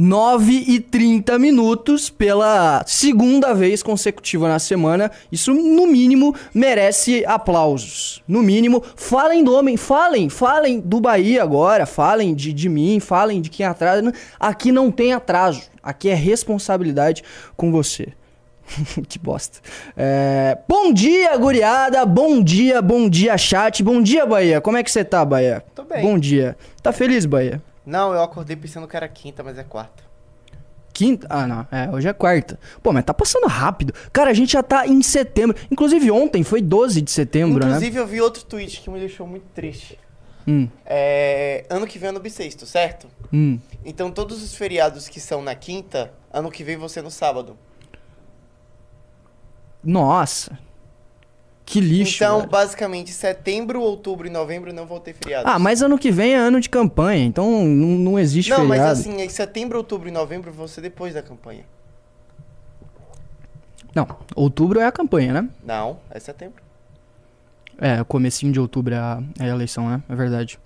9 e 30 minutos pela segunda vez consecutiva na semana. Isso, no mínimo, merece aplausos. No mínimo, falem do homem, falem, falem do Bahia agora, falem de, de mim, falem de quem atrasa. Aqui não tem atraso, aqui é responsabilidade com você. que bosta. É... Bom dia, guriada. Bom dia, bom dia, chat. Bom dia, Bahia. Como é que você tá, Bahia? Tô bem. Bom dia. Tá feliz, Bahia? Não, eu acordei pensando que era quinta, mas é quarta. Quinta? Ah, não. É, hoje é quarta. Pô, mas tá passando rápido. Cara, a gente já tá em setembro. Inclusive, ontem foi 12 de setembro, Inclusive, né? eu vi outro tweet que me deixou muito triste. Hum, É, ano que vem é ano bissexto, certo? hum. Então, todos os feriados que são na quinta, ano que vem ser no sábado. Nossa. Que lixo. então, velho. basicamente, setembro, outubro e novembro não vão ter feriados. Ah, mas ano que vem é ano de campanha, então não, não existe Não, feriado. mas assim, em setembro, outubro e novembro vão ser depois da campanha. Não, outubro é a campanha, né? Não, é setembro. É, comecinho de outubro é a, é a eleição, né? É verdade.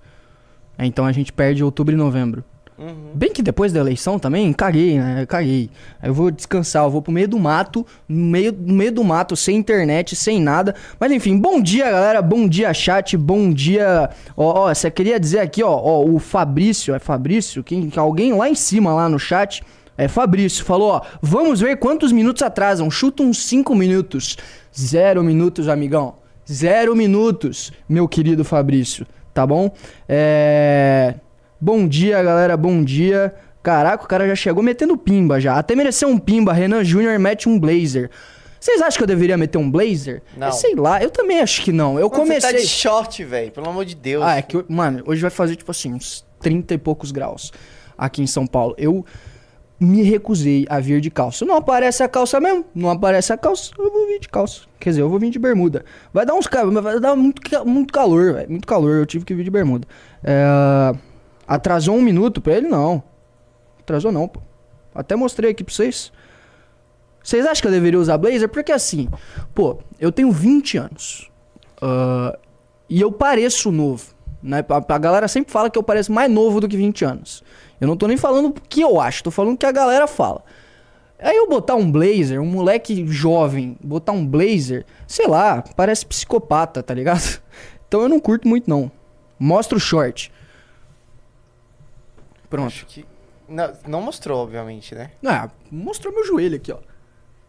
É, então a gente perde outubro e novembro. Uhum. Bem que depois da eleição também, caguei, né? Caguei. Aí eu vou descansar, eu vou pro meio do mato, no meio, no meio do mato, sem internet, sem nada. Mas enfim, bom dia, galera. Bom dia, chat. Bom dia. Ó, ó, você queria dizer aqui, ó, ó, o Fabrício, é Fabrício? Quem, que alguém lá em cima, lá no chat, é Fabrício, falou, ó, vamos ver quantos minutos atrasam. Chuta uns 5 minutos. Zero minutos, amigão. Zero minutos, meu querido Fabrício. Tá bom? É. Bom dia, galera, bom dia. Caraca, o cara já chegou metendo pimba já. Até mereceu um pimba. Renan Júnior mete um blazer. Vocês acham que eu deveria meter um blazer? Não. Eu sei lá, eu também acho que não. Eu Mano, Você tá comecei. de short, velho, pelo amor de Deus. Ah, é que, mano, hoje vai fazer, tipo assim, uns 30 e poucos graus aqui em São Paulo. Eu me recusei a vir de calça. Não aparece a calça mesmo? Não aparece a calça, eu vou vir de calça. Quer dizer, eu vou vir de bermuda. Vai dar uns vai dar muito, muito calor, velho. Muito calor, eu tive que vir de bermuda. É, Atrasou um minuto pra ele? Não. Atrasou não, pô. Até mostrei aqui pra vocês. Vocês acham que eu deveria usar blazer? Porque assim, pô, eu tenho 20 anos. Ah, e eu pareço novo. Né? A, a galera sempre fala que eu pareço mais novo do que 20 anos. Eu não tô nem falando o que eu acho, tô falando o que a galera fala. Aí eu botar um blazer, um moleque jovem, botar um blazer, sei lá, parece psicopata, tá ligado? Então eu não curto muito não. Mostra o short. Pronto. Acho que. Não, não mostrou, obviamente, né? Ah, mostrou meu joelho aqui, ó.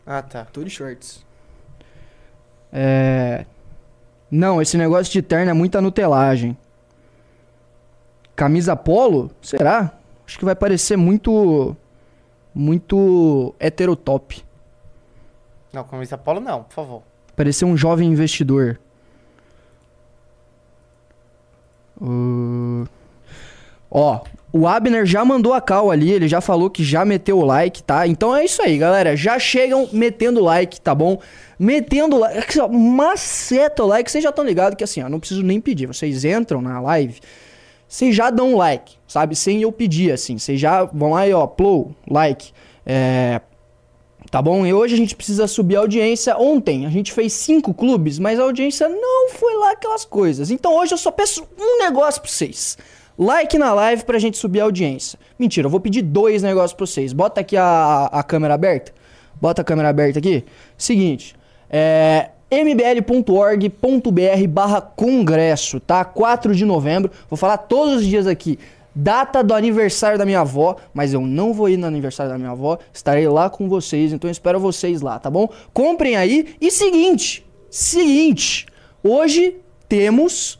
Ah, tá. Tô de shorts. É. Não, esse negócio de terno é muita nutelagem. Camisa polo? Será? Acho que vai parecer muito. Muito heterotop. Não, camisa polo não, por favor. Parecer um jovem investidor. Uh, Ó, o Abner já mandou a cal ali, ele já falou que já meteu o like, tá? Então é isso aí, galera. Já chegam metendo like, tá bom? Metendo like. Maceta o like, vocês já estão ligados que assim, ó, não preciso nem pedir. Vocês entram na live, vocês já dão like, sabe? Sem eu pedir, assim. Vocês já vão e, ó, plow, like. É. Tá bom? E hoje a gente precisa subir a audiência. Ontem a gente fez cinco clubes, mas a audiência não foi lá aquelas coisas. Então hoje eu só peço um negócio pra vocês. Like na live pra gente subir a audiência. Mentira, eu vou pedir dois negócios pra vocês. Bota aqui a, a câmera aberta. Bota a câmera aberta aqui. Seguinte, é mbl.org.br barra congresso, tá? 4 de novembro. Vou falar todos os dias aqui. Data do aniversário da minha avó, mas eu não vou ir no aniversário da minha avó. Estarei lá com vocês, então espero vocês lá, tá bom? Comprem aí. E seguinte, seguinte, hoje temos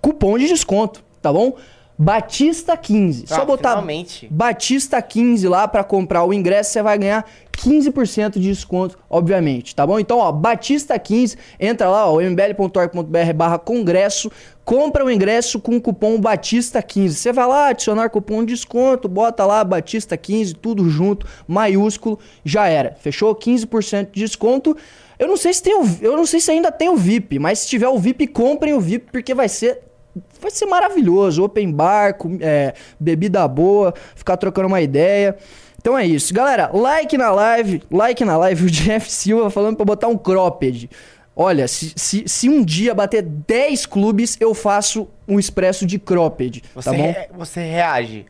cupom de desconto, tá bom? Batista 15. Só Ah, botar finalmente. Batista 15 lá pra comprar o ingresso, você vai ganhar 15% de desconto, obviamente, tá bom? Então, ó, Batista 15, entra lá, ó, mbl.org.br barra congresso, compra o ingresso com o cupom Batista 15. Você vai lá, adicionar cupom de desconto, bota lá Batista 15, tudo junto, maiúsculo, já era. Fechou? 15% de desconto. Eu não sei se tem o, eu não sei se ainda tem o VIP, mas se tiver o VIP, comprem o VIP porque vai ser vai ser maravilhoso. Open bar, com- é, bebida boa, ficar trocando uma ideia. Então é isso. Galera, like na live, like na live. O Jeff Silva falando pra botar um cropped. Olha, se, se, se um dia bater 10 clubes, eu faço um expresso de cropped, Você, tá bom? re- você reage.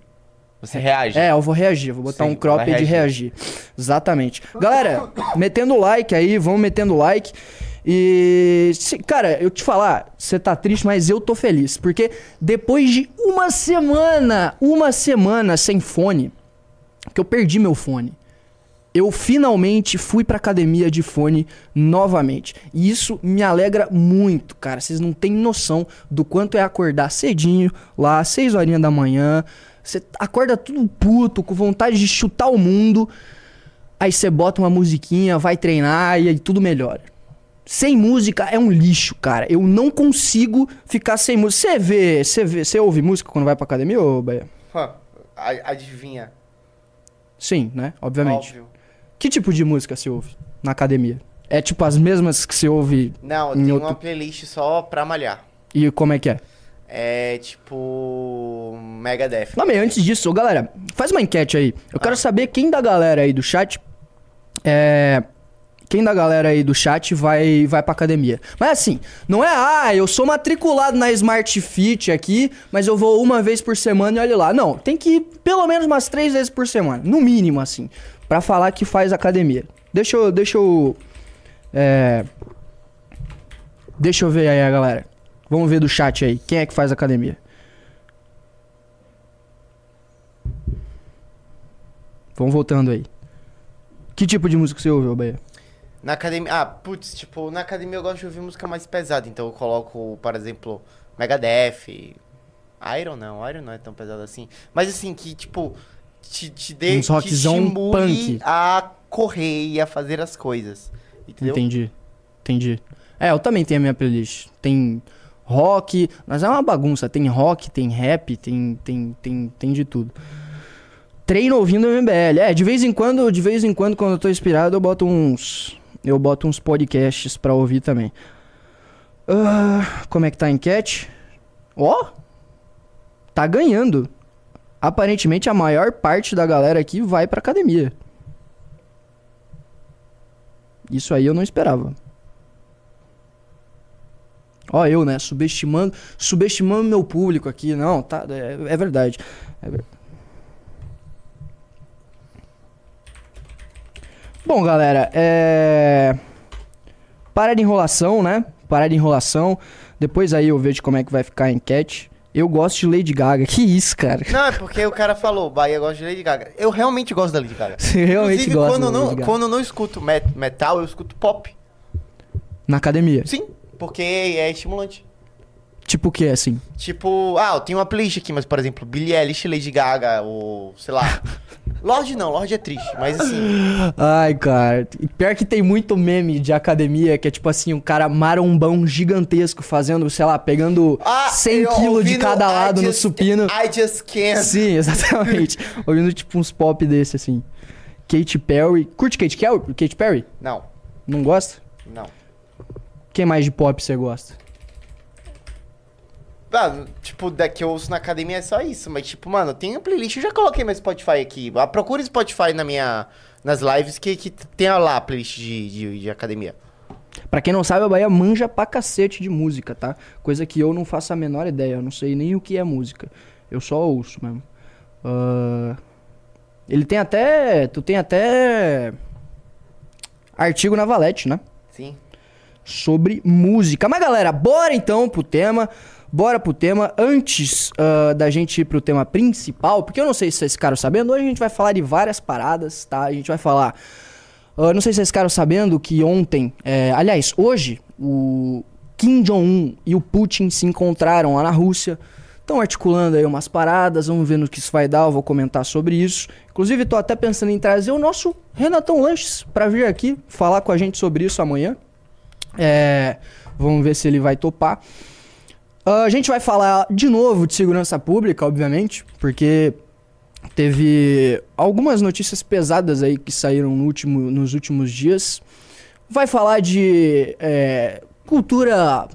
Você reage. É, eu vou reagir, vou botar Sim, um crop vai aí de reagir. Exatamente. Galera, metendo like aí, vamos metendo like. E, se- cara, eu te falar, você tá triste, mas eu tô feliz. Porque depois de uma semana, uma semana sem fone, que eu perdi meu fone, eu finalmente fui pra academia de fone novamente. E isso me alegra muito, cara. Vocês não têm noção do quanto é acordar cedinho, lá, 6 horinhas da manhã. Você acorda tudo puto, com vontade de chutar o mundo. Aí você bota uma musiquinha, vai treinar e aí tudo melhora. Sem música é um lixo, cara. Eu não consigo ficar sem música. Você vê, você vê, você ouve música quando vai pra academia, ô Bahia? A- Adivinha. Sim, né? Obviamente. Óbvio. Que tipo de música você ouve na academia? É tipo as mesmas que você ouve Não, eu Em tenho outro- uma playlist só pra malhar. e como é que é? É tipo. Megadeth. Não, mas antes disso, galera, faz uma enquete aí. Eu quero saber quem da galera aí do chat. É. Quem da galera aí do chat vai, vai pra academia. Mas assim, não é, ah, eu sou matriculado na Smart Fit aqui, mas eu vou uma vez por semana e olha lá. Não, tem que ir pelo menos umas três vezes por semana. No mínimo, assim. Pra falar que faz academia. Deixa eu. Deixa eu. É. Deixa eu ver aí a galera. Vamos ver do chat aí. Quem é que faz academia? Vamos voltando aí. Que tipo de música você ouve, Bahia? Na academia. Ah, putz, tipo, na academia eu gosto de ouvir música mais pesada. Então eu coloco, por exemplo, Megadeth. Iron não, Iron não é tão pesado assim. Mas assim, que tipo. Te, te dê. Te rockzão punk. a correr e a fazer as coisas. Entendeu? Entendi. Entendi. É, eu também tenho a minha playlist. Tem rock, mas é uma bagunça. Tem rock, tem rap, tem, tem, tem, tem de tudo. Treino ouvindo MBL. É, de vez em quando, de vez em quando, quando eu tô inspirado, eu boto uns. Eu boto uns podcasts pra ouvir também. Ah, como é que tá a enquete? Ó! tá ganhando. Aparentemente a maior parte da galera aqui vai pra academia. Isso aí eu não esperava. Ó, eu, né? Subestimando, subestimando meu público aqui. Não, tá, é, é verdade. É ver- Bom, galera, é. Para de enrolação, né? Para de enrolação. Depois aí eu vejo como é que vai ficar a enquete. Eu gosto de Lady Gaga. Que isso, cara? Não, é porque o cara falou, Bahia gosta de Lady Gaga. Eu realmente gosto da Lady Gaga. Você realmente Inclusive, gosta quando, da não, quando eu não escuto met- metal, eu escuto pop. Na academia. Sim, porque é estimulante. Tipo o que, assim? Tipo, ah, eu tenho uma playlist aqui, mas, por exemplo, Billie Eilish, Lady Gaga, ou, sei lá... Lorde não, Lorde é triste, mas assim... Ai, cara. Pior que tem muito meme de academia que é tipo assim, um cara marombão gigantesco fazendo, sei lá, pegando Ah, 100 eu quilos de cada I lado no Just- supino. I just can't. Sim, exatamente. Ouvindo tipo uns pop desse, assim. Katy Perry. Curte Katy, Kel- Katy Perry? Não, Não gosta? não. Quem mais de pop você gosta? Ah, tipo, da que eu ouço na academia é só isso, mas tipo, mano, tem a playlist, eu já coloquei meu Spotify aqui. Ah, Procure Spotify na minha, nas lives que, que tem lá a playlist de, de, de academia. Pra quem não sabe, a Bahia manja pra cacete de música, tá? Coisa que eu não faço a menor ideia. Eu não sei nem o que é música. Eu só ouço mesmo. Ah, Ele tem até. Tu tem até. Artigo na Valete, né? Sim. sobre música. Mas galera, bora então pro tema. Bora pro tema. Antes ah, da gente ir pro tema principal, porque eu não sei se vocês ficaram sabendo, hoje a gente vai falar de várias paradas, tá? A gente vai falar. ah, não sei se vocês ficaram sabendo que ontem, é, aliás, hoje, o Kim Jong-un e o Putin se encontraram lá na Rússia. Estão articulando aí umas paradas, vamos ver no que isso vai dar, eu vou comentar sobre isso. Inclusive, tô até pensando em trazer o nosso Renatão Lanches pra vir aqui falar com a gente sobre isso amanhã. É, vamos ver se ele vai topar. Ah, a gente vai falar de novo de segurança pública, obviamente, porque teve algumas notícias pesadas aí que saíram no último, nos últimos dias. Vai falar de é, cultura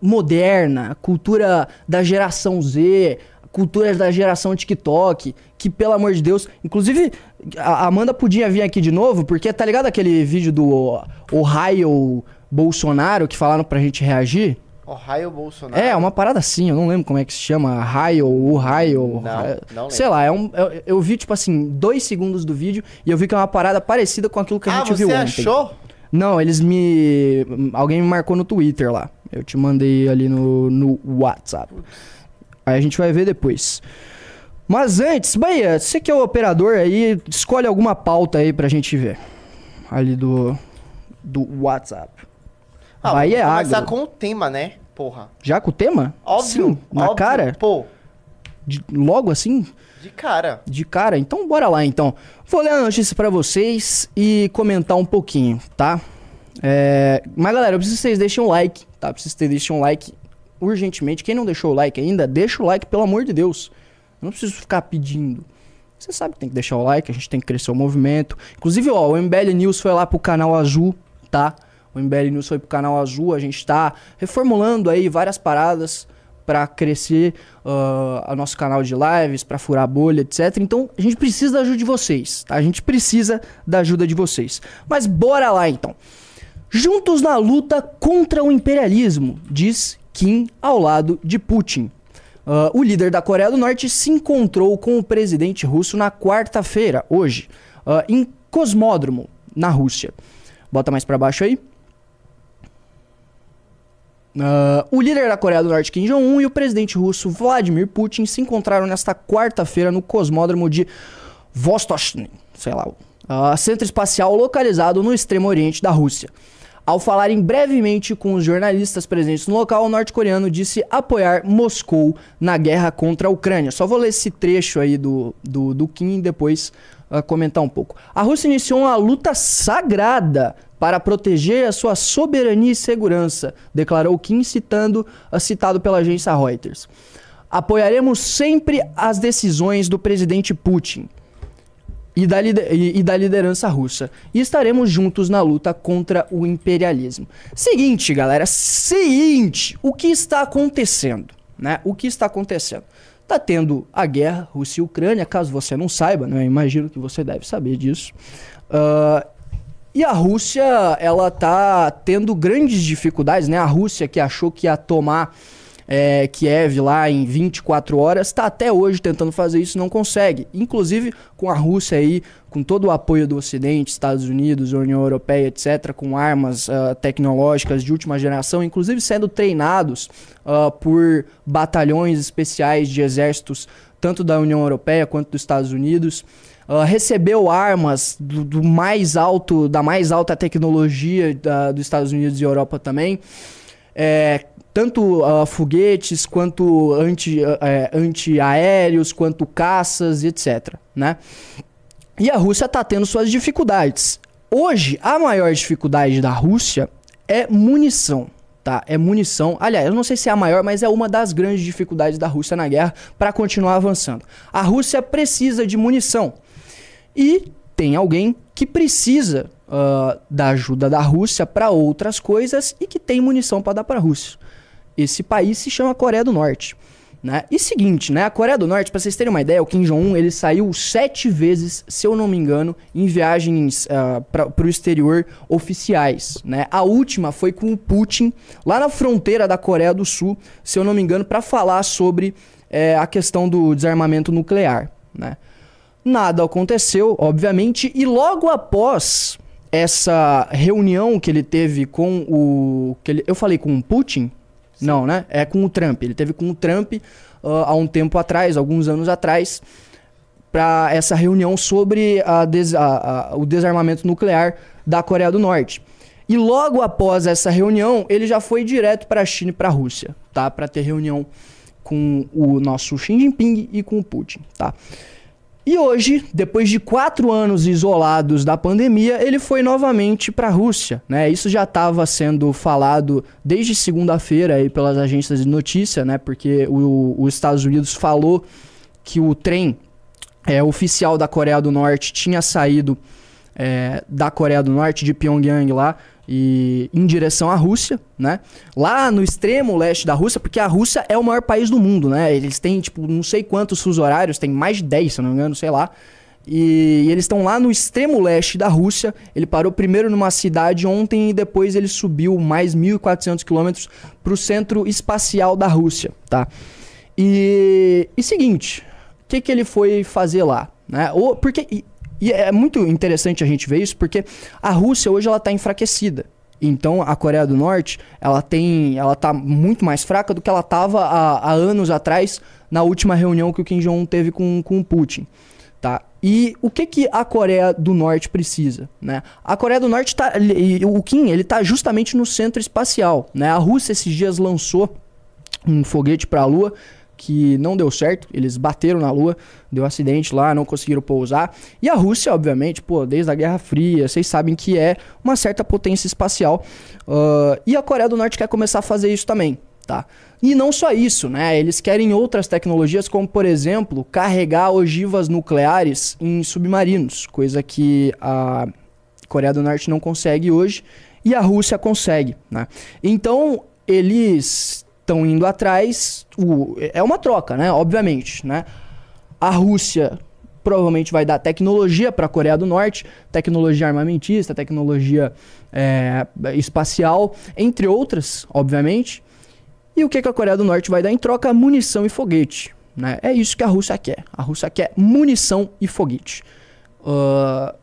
moderna, cultura da geração Z, cultura da geração TikTok, que pelo amor de Deus, inclusive a Amanda podia vir aqui de novo, porque tá ligado aquele vídeo do Ohio Bolsonaro que falaram pra gente reagir? Ohio Bolsonaro. É, uma parada assim, eu não lembro como é que se chama, raio, o raio. Não, raio- não lembro. Sei lá, é um, eu, eu vi, tipo assim, dois segundos do vídeo e eu vi que é uma parada parecida com aquilo que a ah, gente você viu ontem. achou? Não, eles me. Alguém me marcou no Twitter lá. Eu te mandei ali no, no WhatsApp. Aí a gente vai ver depois. Mas antes, Bahia, você que é o operador aí, escolhe alguma pauta aí pra gente ver. Ali do. Do WhatsApp. Ah, Bahia é vamos começar com o tema, né? Porra. Já com o tema? Óbvio. Sim, na óbvio. cara? Pô, De- logo assim? de cara. De cara? Então bora lá então. Vou ler a notícia pra vocês e comentar um pouquinho, tá? É, Mas galera, eu preciso que vocês deixem um like, tá? Preciso que vocês deixem um like urgentemente. Quem não deixou o like ainda, deixa o like, pelo amor de Deus. Eu não preciso ficar pedindo. Você sabe que tem que deixar o like, a gente tem que crescer o movimento. Inclusive, ó, o MBL News foi lá pro canal azul, tá? O MBL News foi pro canal azul, a gente tá reformulando aí várias paradas pra crescer ah, o nosso canal de lives, pra furar bolha, etc. Então, a gente precisa da ajuda de vocês, tá? A gente precisa da ajuda de vocês. Mas bora lá então. Juntos na luta contra o imperialismo, diz Kim ao lado de Putin. Ah, o líder da Coreia do Norte se encontrou com o presidente russo na quarta-feira, hoje, ah, em Cosmódromo, na Rússia. Bota mais pra baixo aí. Ah, o líder da Coreia do Norte, Kim Jong-un, e o presidente russo Vladimir Putin se encontraram nesta quarta-feira no Cosmódromo de Vostochny, sei lá, ah, centro espacial localizado no extremo oriente da Rússia. Ao falarem brevemente com os jornalistas presentes no local, o norte-coreano disse apoiar Moscou na guerra contra a Ucrânia. Só vou ler esse trecho aí do, do, do Kim e depois ah, comentar um pouco. A Rússia iniciou uma luta sagrada para proteger a sua soberania e segurança, declarou Kim, citando, ah, citado pela agência Reuters. Apoiaremos sempre as decisões do presidente Putin e da, e da liderança russa. E estaremos juntos na luta contra o imperialismo. Seguinte, galera, seguinte, o que está acontecendo, né? O que está acontecendo? Tá tendo a guerra Rússia e Ucrânia, caso você não saiba, né? Eu imagino que você deve saber disso. Ah, e a Rússia, ela tá tendo grandes dificuldades, né? A Rússia que achou que ia tomar é, Kiev lá em 24 horas, está até hoje tentando fazer isso, não consegue. Inclusive com a Rússia aí, com todo o apoio do Ocidente, Estados Unidos, União Europeia, etc., com armas ah, tecnológicas de última geração, inclusive sendo treinados ah, por batalhões especiais de exércitos, tanto da União Europeia quanto dos Estados Unidos. Ah, recebeu armas do, do mais alto, da mais alta tecnologia da- dos Estados Unidos e Europa também. É, tanto ah, foguetes quanto anti, é, anti-aéreos, quanto caças, etc. Né? E a Rússia está tendo suas dificuldades. Hoje, a maior dificuldade da Rússia é munição. Tá, é munição. Aliás, eu não sei se é a maior, mas é uma das grandes dificuldades da Rússia na guerra para continuar avançando. A Rússia precisa de munição. E tem alguém que precisa ah, da ajuda da Rússia para outras coisas e que tem munição para dar para a Rússia. Esse país se chama Coreia do Norte. Né? E seguinte, né? A Coreia do Norte, para vocês terem uma ideia, o Kim Jong-un ele saiu sete vezes, se eu não me engano, em viagens para o exterior oficiais. Né? A última foi com o Putin, lá na fronteira da Coreia do Sul, se eu não me engano, para falar sobre eh, a questão do desarmamento nuclear. Né? Nada aconteceu, obviamente, e logo após essa reunião que ele teve com o. Que ele, eu falei com o Putin? Não, né? É com o Trump. Ele teve com o Trump ah, há um tempo atrás, alguns anos atrás, para essa reunião sobre a des- a- a- o desarmamento nuclear da Coreia do Norte. E logo após essa reunião, ele já foi direto para a China e para a Rússia, tá? Para ter reunião com o nosso Xi Jinping e com o Putin, tá? E hoje, depois de quatro anos isolados da pandemia, ele foi novamente para a Rússia. Né? Isso já estava sendo falado desde segunda-feira pelas agências de notícia, né? porque os Estados Unidos falou que o trem é, oficial da Coreia do Norte tinha saído é, da Coreia do Norte, de Pyongyang lá, e em direção à Rússia, né? Lá no extremo leste da Rússia, porque a Rússia é o maior país do mundo, né? Eles têm, tipo, não sei quantos fusos horários, tem mais de 10, se não me engano, sei lá. E, e eles estão lá no extremo leste da Rússia. Ele parou primeiro numa cidade ontem e depois ele subiu mais 1.400 quilômetros para o centro espacial da Rússia, tá? E, e seguinte, o que, que ele foi fazer lá? Né? O, porque, e, e é muito interessante a gente ver isso, porque a Rússia hoje ela está enfraquecida. Então a Coreia do Norte, ela tem, ela tá muito mais fraca do que ela estava há, há, anos atrás na última reunião que o Kim Jong-un teve com, com o Putin, tá? E o que que a Coreia do Norte precisa, né? A Coreia do Norte tá, o Kim, ele tá justamente no centro espacial, né? A Rússia esses dias lançou um foguete para a Lua que não deu certo, eles bateram na Lua, deu acidente lá, não conseguiram pousar. E a Rússia, obviamente, pô, desde a Guerra Fria, vocês sabem que é uma certa potência espacial. Uh, e a Coreia do Norte quer começar a fazer isso também, tá? E não só isso, né? Eles querem outras tecnologias, como por exemplo, carregar ogivas nucleares em submarinos, coisa que a Coreia do Norte não consegue hoje e a Rússia consegue, né? Então, eles estão indo atrás. O, é uma troca, né? Obviamente, né? A Rússia provavelmente vai dar tecnologia para a Coreia do Norte, tecnologia armamentista, tecnologia é, espacial, entre outras, obviamente. E o que, que a Coreia do Norte vai dar em troca? Munição e foguete. Né? É isso que a Rússia quer. A Rússia quer munição e foguete. Uh,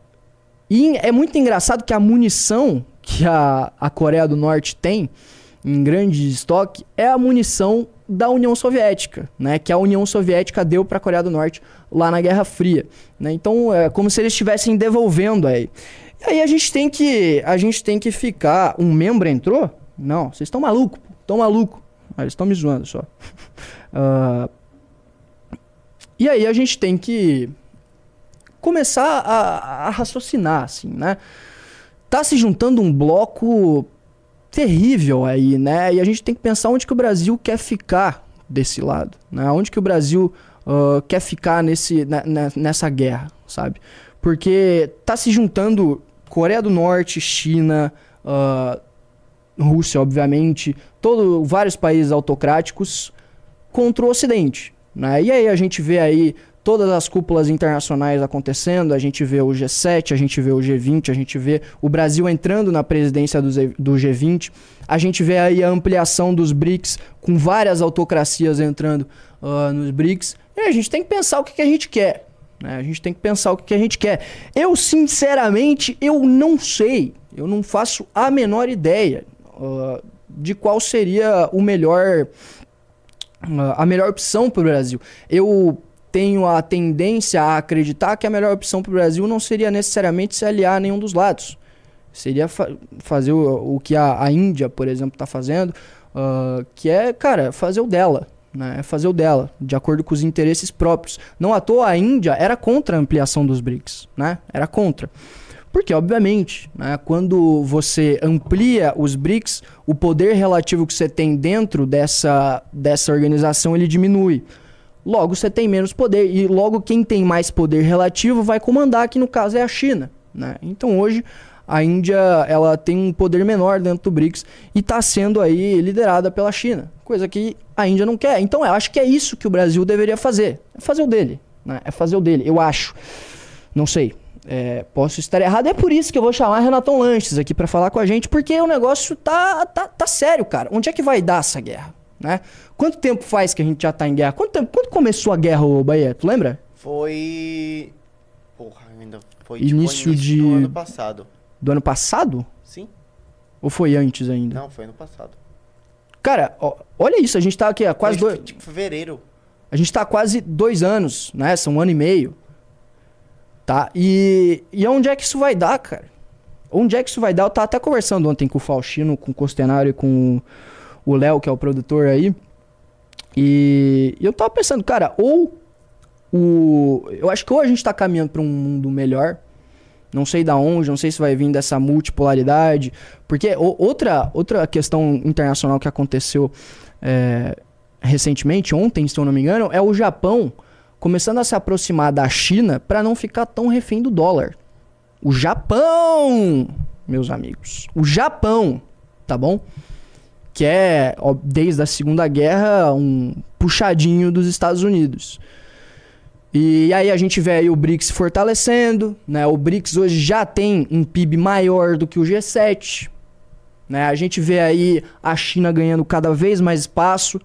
e é muito engraçado que a munição que a, a Coreia do Norte tem em grande estoque é a munição da União Soviética, né? Que a União Soviética deu para a Coreia do Norte lá na Guerra Fria, né? Então é como se eles estivessem devolvendo aí. E aí a gente tem que a gente tem que ficar. Um membro entrou? Não, vocês estão maluco, estão maluco. Ah, eles estão me zoando só. uh, e aí a gente tem que começar a, a raciocinar, assim, né? Tá se juntando um bloco terrível aí, né? E a gente tem que pensar onde que o Brasil quer ficar desse lado, né? Onde que o Brasil uh, quer ficar nesse, né, né, nessa guerra, sabe? Porque tá se juntando Coreia do Norte, China, uh, Rússia, obviamente, todo, vários países autocráticos contra o Ocidente, né? E aí a gente vê aí todas as cúpulas internacionais acontecendo, a gente vê o G7, a gente vê o G20, a gente vê o Brasil entrando na presidência do, do G20, a gente vê aí a ampliação dos BRICS, com várias autocracias entrando uh, nos BRICS, e a gente tem que pensar o que, que a gente quer. Né? A gente tem que pensar o que, que a gente quer. Eu, sinceramente, eu não sei, eu não faço a menor ideia uh, de qual seria o melhor... Uh, a melhor opção para o Brasil. Eu tenho a tendência a acreditar que a melhor opção para o Brasil não seria necessariamente se aliar a nenhum dos lados. Seria fa fazer o, o, que a, a, Índia, por exemplo, está fazendo, uh, que é, cara, fazer o dela. Né? É fazer o dela, de acordo com os interesses próprios. Não à toa a Índia era contra a ampliação dos BRICS. Né? Era contra. Porque, obviamente, né, quando você amplia os BRICS, o poder relativo que você tem dentro dessa, dessa organização ele diminui. Logo, você tem menos poder. E logo, quem tem mais poder relativo vai comandar, que no caso é a China. Né? Então, hoje, a Índia ela tem um poder menor dentro do BRICS e está sendo aí liderada pela China. Coisa que a Índia não quer. Então, eu acho que é isso que o Brasil deveria fazer. É fazer o dele. Né? É fazer o dele, eu acho. Não sei. É, posso estar errado. É por isso que eu vou chamar Renatão Lanches aqui para falar com a gente, porque o negócio tá, tá, tá sério, cara. Onde é que vai dar essa guerra? Né? Quanto tempo faz que a gente já tá em guerra? Quanto tempo, quando começou a guerra, ô Bahia? Tu lembra? Foi. Porra, ainda foi início, tipo, início de... do ano passado. Do ano passado? Sim. Ou foi antes ainda? Não, foi ano passado. Cara, ó, olha isso, a gente tá aqui há quase dois. Tipo, fevereiro. A gente tá há quase dois anos, né? São um ano e meio. Tá? E, e onde é que isso vai dar, cara? Onde é que isso vai dar? Eu tava até conversando ontem com o Faustino, com o Costenário e com o Léo, que é o produtor aí. E, eu tava pensando, cara, ou o. Eu acho que ou a gente tá caminhando para um mundo melhor. Não sei da onde, não sei se vai vir dessa multipolaridade. Porque outra, outra questão internacional que aconteceu é, recentemente, ontem, se eu não me engano, é o Japão começando a se aproximar da China para não ficar tão refém do dólar. O Japão, meus amigos. O Japão, tá bom? Que é, ó, desde a Segunda Guerra, um puxadinho dos Estados Unidos. E aí a gente vê aí o BRICS fortalecendo, né? O BRICS hoje já tem um PIB maior do que o G7, né? A gente vê aí a China ganhando cada vez mais espaço.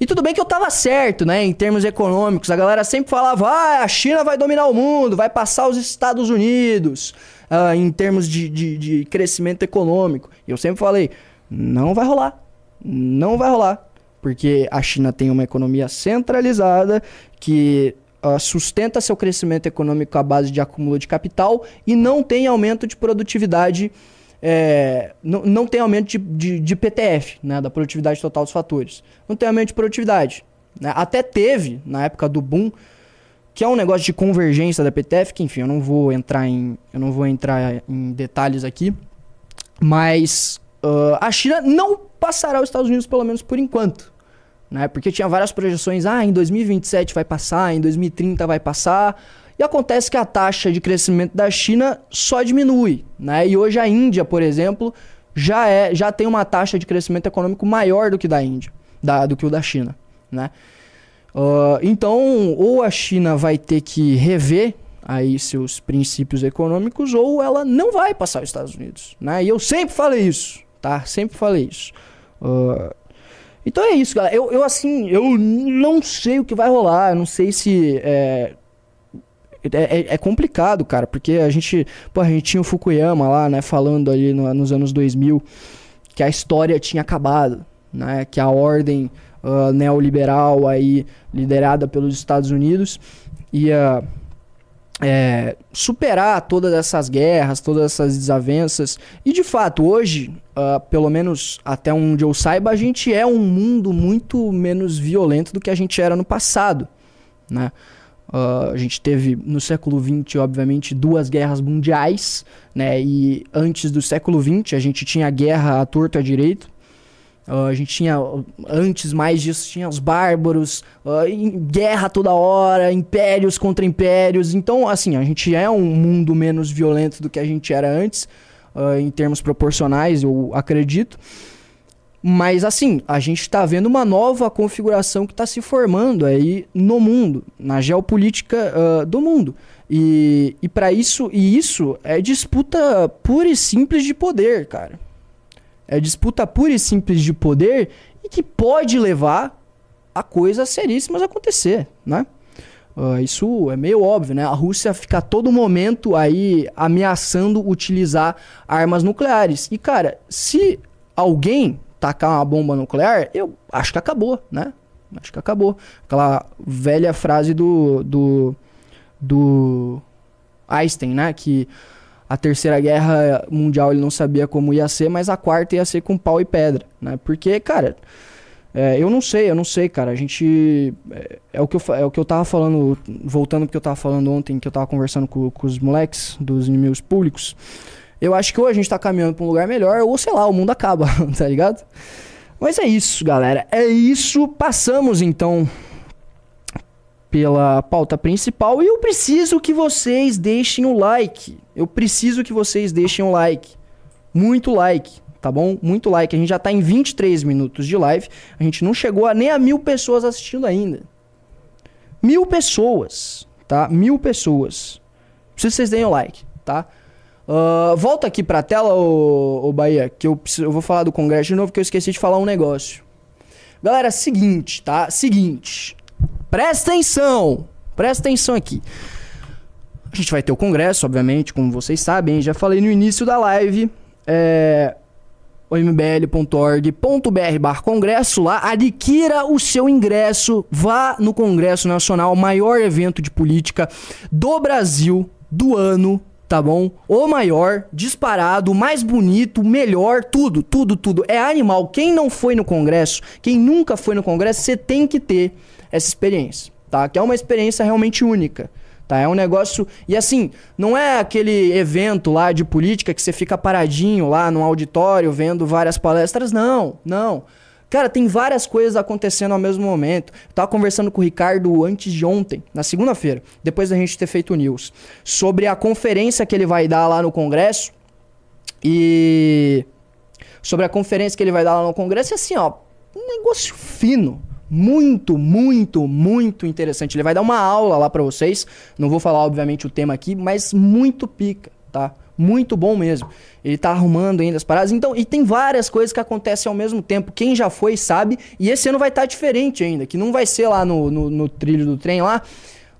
E tudo bem que eu tava certo, né? Em termos econômicos, a galera sempre falava: ah, a China vai dominar o mundo, vai passar os Estados Unidos, uh, em termos de, de, de crescimento econômico. E eu sempre falei: não vai rolar. Não vai rolar. Porque a China tem uma economia centralizada que uh, sustenta seu crescimento econômico à base de acúmulo de capital e não tem aumento de produtividade, é, não, não tem aumento de, de, de, PTF, né, da produtividade total dos fatores. Não tem aumento de produtividade. Né? Até teve, na época do boom, que é um negócio de convergência da PTF, que enfim, eu não vou entrar em, eu não vou entrar em detalhes aqui, mas uh, a China não passará os Estados Unidos, pelo menos por enquanto né? Porque tinha várias projeções, ah, em 2027 vai passar, em 2030 vai passar. E acontece que a taxa de crescimento da China só diminui, né? E hoje a Índia, por exemplo, já é, já tem uma taxa de crescimento econômico maior do que da Índia, da, do que o da China, né? Uh, então, ou a China vai ter que rever aí seus princípios econômicos, ou ela não vai passar os Estados Unidos, né? E eu sempre falei isso, tá? Sempre falei isso. Uh, então é isso, galera. Eu, eu assim, eu não sei o que vai rolar. Eu não sei se. É, é, é, é complicado, cara, porque a gente. Pô, a gente tinha o Fukuyama lá, né, falando ali no, nos anos 2000 que a história tinha acabado, né? Que a ordem uh, neoliberal aí, liderada pelos Estados Unidos, ia. É, superar todas essas guerras, todas essas desavenças. E de fato, hoje uh, pelo menos até onde eu saiba, a gente é um mundo muito menos violento do que a gente era no passado, né? Uh, a gente teve no século XX, obviamente, duas guerras mundiais, né? E antes do século XX a gente tinha a guerra à torta à direito. Uh, a gente tinha, antes mais disso, tinha os bárbaros, uh, guerra toda hora, impérios contra impérios. Então, assim, a gente é um mundo menos violento do que a gente era antes uh, em termos proporcionais, eu acredito. Mas assim, a gente está vendo uma nova configuração que está se formando aí no mundo, na geopolítica do mundo. E, e para isso, e isso é disputa pura e simples de poder, cara. É disputa pura e simples de poder e que pode levar a coisas seríssimas acontecer, né? Uh, isso é meio óbvio, né? A Rússia fica a todo momento aí ameaçando utilizar armas nucleares. E, cara, se alguém tacar uma bomba nuclear, eu acho que acabou, né? Acho que acabou. Aquela velha frase do, do, do Einstein, né? Que a terceira guerra mundial ele não sabia como ia ser, mas a quarta ia ser com pau e pedra, né? Porque, cara é, eu não sei, eu não sei, cara. A gente. É, é, o que eu, é o que eu tava falando, voltando porque eu tava falando ontem, que eu tava conversando com, com os moleques dos inimigos públicos. Eu acho que ou a gente tá caminhando pra um lugar melhor, ou sei lá, o mundo acaba, tá ligado? Mas é isso, galera. É isso. Passamos então pela pauta principal e eu preciso que vocês deixem o like. Eu preciso que vocês deixem o like. Muito like tá bom? Muito like. A gente já tá em 23 minutos de live. A gente não chegou a nem a mil pessoas assistindo ainda. Mil pessoas, tá? Mil pessoas. Preciso que vocês deem o like, tá? Uh, volta aqui pra tela, ô, ô Bahia, que eu, preciso, eu vou falar do congresso de novo, que eu esqueci de falar um negócio. Galera, seguinte, tá? Seguinte. Presta atenção. Presta atenção aqui. A gente vai ter o congresso, obviamente, como vocês sabem. Já falei no início da live. É, ombl.org.br barra congresso lá, adquira o seu ingresso, vá no Congresso Nacional, maior evento de política do Brasil do ano, tá bom? O maior, disparado, mais bonito, melhor, tudo, tudo, tudo. É animal. Quem não foi no Congresso, quem nunca foi no Congresso, você tem que ter essa experiência, tá? Que é uma experiência realmente única. Tá? É um negócio. E assim, não é aquele evento lá de política que você fica paradinho lá no auditório vendo várias palestras. Não, não. Cara, tem várias coisas acontecendo ao mesmo momento. Eu tava conversando com o Ricardo antes de ontem, na segunda-feira, depois da gente ter feito o news, sobre a conferência que ele vai dar lá no Congresso. E. Sobre a conferência que ele vai dar lá no Congresso, e assim, ó, um negócio fino muito, muito, muito interessante. Ele vai dar uma aula lá pra vocês. Não vou falar, obviamente, o tema aqui, mas muito pica, tá? Muito bom mesmo. Ele tá arrumando ainda as paradas. Então, e tem várias coisas que acontecem ao mesmo tempo. Quem já foi sabe. E esse ano vai estar tá diferente ainda. Que não vai ser lá no, no, no trilho do trem lá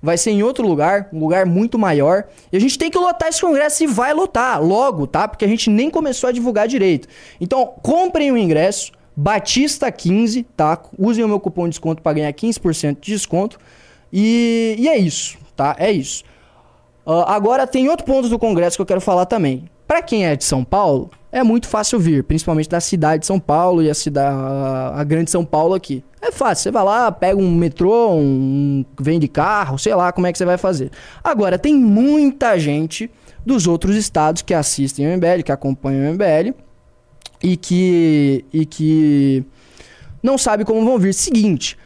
vai ser em outro lugar, um lugar muito maior. E a gente tem que lotar esse congresso e vai lotar logo, tá? Porque a gente nem começou a divulgar direito. Então, comprem o ingresso, Batista 15, tá? Usem o meu cupom de desconto para ganhar 15% de desconto. E, e, é isso, tá? É isso. Uh, agora tem outro ponto do congresso que eu quero falar também. Para quem é de São Paulo, é muito fácil vir, principalmente da cidade de São Paulo e a cidade a grande São Paulo aqui. É fácil, você vai lá, pega um metrô, um vem de carro, sei lá como é que você vai fazer. Agora tem muita gente dos outros estados que assistem o MBL, que acompanham o MBL e que e que não sabe como vão vir. Seguinte,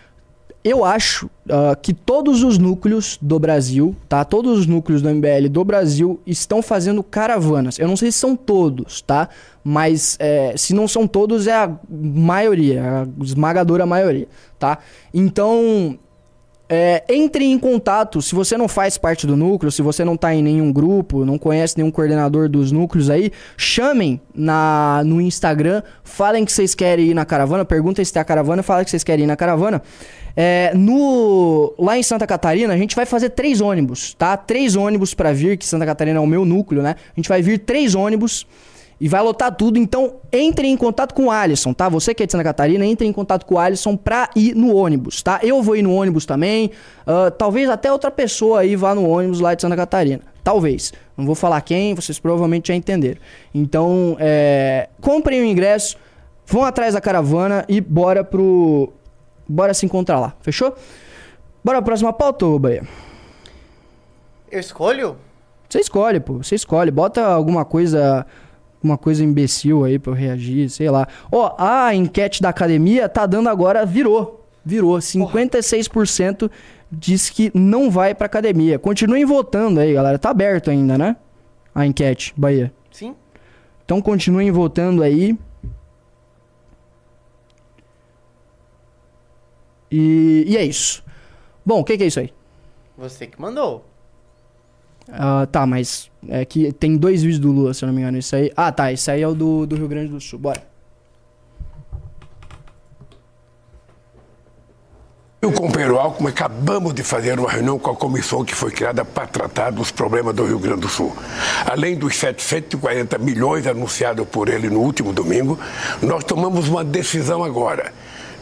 eu acho uh, que todos os núcleos do Brasil, tá? Todos os núcleos do MBL do Brasil estão fazendo caravanas. Eu não sei se são todos, tá? Mas é, se não são todos, é a maioria, a esmagadora maioria, tá? Então, é, entre em contato, se você não faz parte do núcleo, se você não está em nenhum grupo, não conhece nenhum coordenador dos núcleos aí, chamem na, no Instagram, falem que vocês querem ir na caravana, perguntem se tem a caravana, falem que vocês querem ir na caravana. É, no, lá em Santa Catarina, a gente vai fazer três ônibus, tá? Três ônibus para vir, que Santa Catarina é o meu núcleo, né? A gente vai vir três ônibus e vai lotar tudo. Então, entre em contato com o Alisson, tá? Você que é de Santa Catarina, entre em contato com o Alisson pra ir no ônibus, tá? Eu vou ir no ônibus também. Uh, talvez até outra pessoa aí vá no ônibus lá de Santa Catarina. Talvez. Não vou falar quem, vocês provavelmente já entenderam. Então, é... comprem o ingresso, vão atrás da caravana e bora pro. Bora se encontrar lá. Fechou? Bora pra próxima pauta, Bahia? Eu escolho? Você escolhe, pô. Você escolhe. Bota alguma coisa uma coisa imbecil aí pra eu reagir, sei lá. Ó, a enquete da academia tá dando agora, virou. Virou. 56% diz que não vai pra academia. Continuem votando aí, galera. Tá aberto ainda, né? A enquete, Bahia. Sim. Então continuem votando aí. E, e é isso. Bom, o que, que é isso aí? Você que mandou. Uh, tá, mas é que tem dois vídeos do Lula, se eu não me engano. Isso aí. Ah, tá. Esse aí é o do, do Rio Grande do Sul. Bora. Eu, com o acabamos de fazer uma reunião com a comissão que foi criada para tratar dos problemas do Rio Grande do Sul. Além dos 740 milhões anunciados por ele no último domingo, nós tomamos uma decisão agora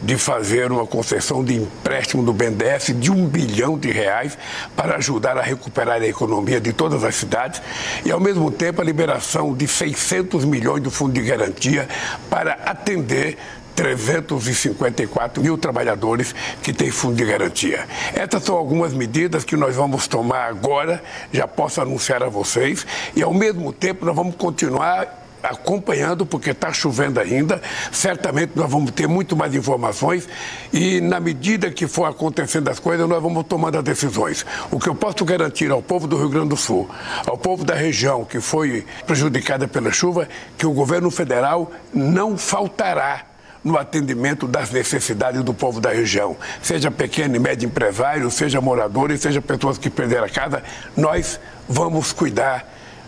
de fazer uma concessão de empréstimo do BNDES de um bilhão de reais para ajudar a recuperar a economia de todas as cidades e, ao mesmo tempo, a liberação de 600 milhões do Fundo de Garantia para atender 354 mil trabalhadores que têm fundo de garantia. Essas são algumas medidas que nós vamos tomar agora, já posso anunciar a vocês, e ao mesmo tempo nós vamos continuar acompanhando, porque está chovendo ainda. Certamente nós vamos ter muito mais informações e, na medida que for acontecendo as coisas, nós vamos tomando as decisões. O que eu posso garantir ao povo do Rio Grande do Sul, ao povo da região que foi prejudicada pela chuva, que o governo federal não faltará no atendimento das necessidades do povo da região, seja pequeno e médio empresário, seja moradores, seja pessoas que perderam a casa, nós vamos cuidar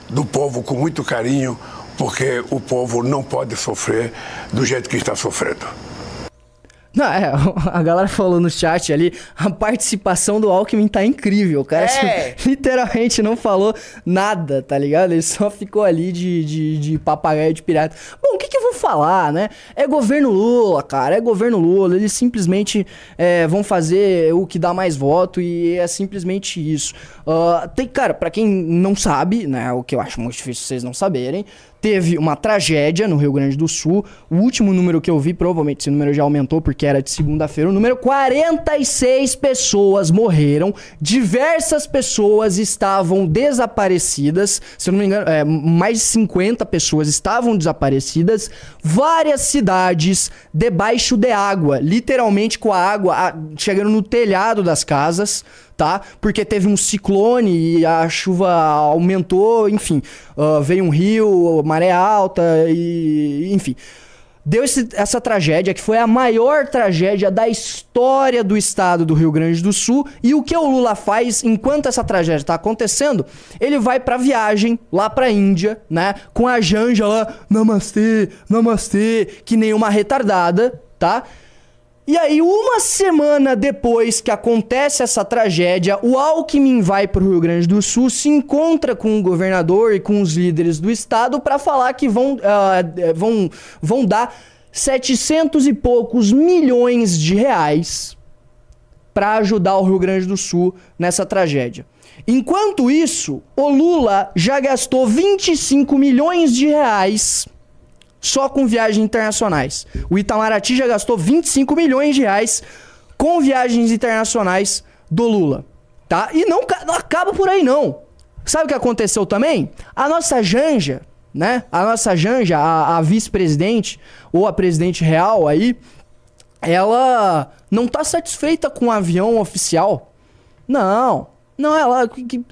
do povo com muito carinho, porque o povo não pode sofrer do jeito que está sofrendo. Não, é, a galera falou no chat ali, a participação do Alckmin tá incrível, cara. É. literalmente não falou nada, tá ligado? Ele só ficou ali de, de, de papagaio de pirata. Bom, o que, que eu vou falar, né? É governo Lula, cara, é governo Lula. Eles simplesmente é, vão fazer o que dá mais voto e é simplesmente isso. Uh, tem, cara, para quem não sabe, né, o que eu acho muito difícil vocês não saberem, teve uma tragédia no Rio Grande do Sul. O último número que eu vi, provavelmente esse número já aumentou porque era de segunda-feira. O número 46 pessoas morreram. Diversas pessoas estavam desaparecidas. Se eu não me engano, é, mais de 50 pessoas estavam desaparecidas. Várias cidades debaixo de água, literalmente com a água chegando no telhado das casas tá? Porque teve um ciclone e a chuva aumentou, enfim, uh, veio um rio, maré alta e enfim. deu esse- essa tragédia, que foi a maior tragédia da história do estado do Rio Grande do Sul. E o que o Lula faz enquanto essa tragédia tá acontecendo? Ele vai pra viagem lá pra Índia, né? Com a Janja lá, namastê, namastê, que nem uma retardada, tá? E aí, uma semana depois que acontece essa tragédia, o Alckmin vai pro Rio Grande do Sul, se encontra com o governador e com os líderes do estado para falar que vão, eh, vão, vão dar 700 e poucos milhões de reais para ajudar o Rio Grande do Sul nessa tragédia. Enquanto isso, o Lula já gastou 25 milhões de reais só com viagens internacionais. O Itamaraty já gastou 25 milhões de reais com viagens internacionais do Lula, tá? E não, não acaba por aí não. Sabe o que aconteceu também? A nossa Janja, né? A nossa Janja, a, a vice-presidente ou a presidente real aí, ela não tá satisfeita com o avião oficial. Não, não, ela. que- que-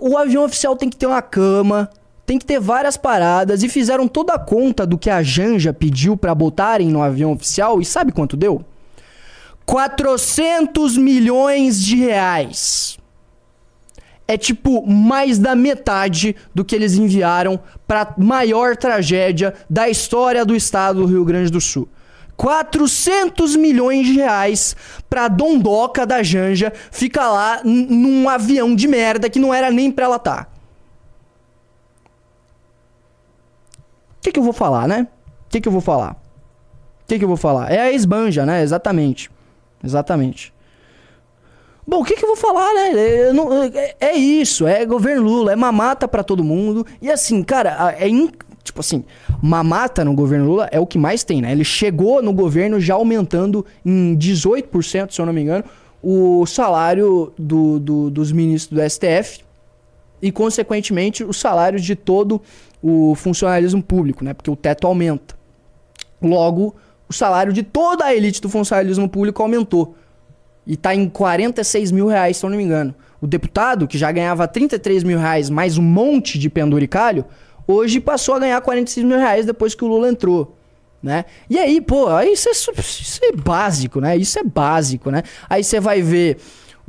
o avião oficial tem que ter uma cama, tem que ter várias paradas e fizeram toda a conta do que a Janja pediu pra botarem no avião oficial e sabe quanto deu? 400 milhões de reais. É tipo mais da metade do que eles enviaram pra maior tragédia da história do estado do Rio Grande do Sul. 400 milhões de reais pra dondoca da Janja ficar lá num avião de merda que não era nem pra ela estar. O que, que eu vou falar, né? O que, que eu vou falar? O que, que eu vou falar? É a esbanja, né? Exatamente. Exatamente. Bom, o que, que eu vou falar, né? Eu não- é, é isso, é governo Lula, é mamata pra todo mundo. E assim, cara, é in- tipo assim, mamata no governo Lula é o que mais tem, né? Ele chegou no governo já aumentando em 18%, se eu não me engano, o salário do, do- dos ministros do STF e, consequentemente, o salário de todo o funcionalismo público, né? Porque o teto aumenta. Logo, o salário de toda a elite do funcionalismo público aumentou. E tá em 46 mil reais, se eu não me engano. O deputado, que já ganhava 33 mil reais mais um monte de penduricalho, hoje passou a ganhar 46 mil reais depois que o Lula entrou. Né? E aí, pô, isso é, isso é básico, né? Isso é básico, né? Aí você vai ver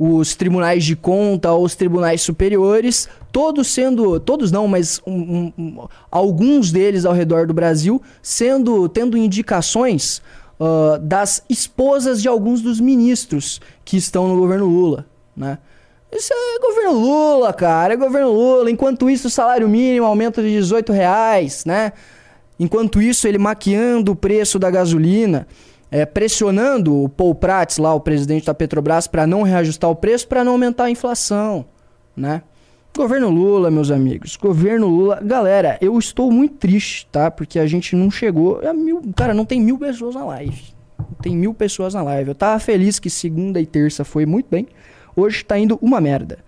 os tribunais de conta os tribunais superiores, todos sendo, todos não, mas um- um- alguns deles ao redor do Brasil, sendo, tendo indicações ah, das esposas de alguns dos ministros que estão no governo Lula, né? Isso é governo Lula, cara, é governo Lula. Enquanto isso, o salário mínimo aumenta de 18 reais, né? Enquanto isso, ele maquiando o preço da gasolina, é, pressionando o Paul Prats, lá, o presidente da Petrobras, para não reajustar o preço, para não aumentar a inflação, né? Governo Lula, meus amigos. Governo Lula. Galera, eu estou muito triste, tá? Porque a gente não chegou. Mil... Cara, não tem mil pessoas na live. Não tem mil pessoas na live. Eu tava feliz que segunda e terça foi muito bem. Hoje tá indo uma merda.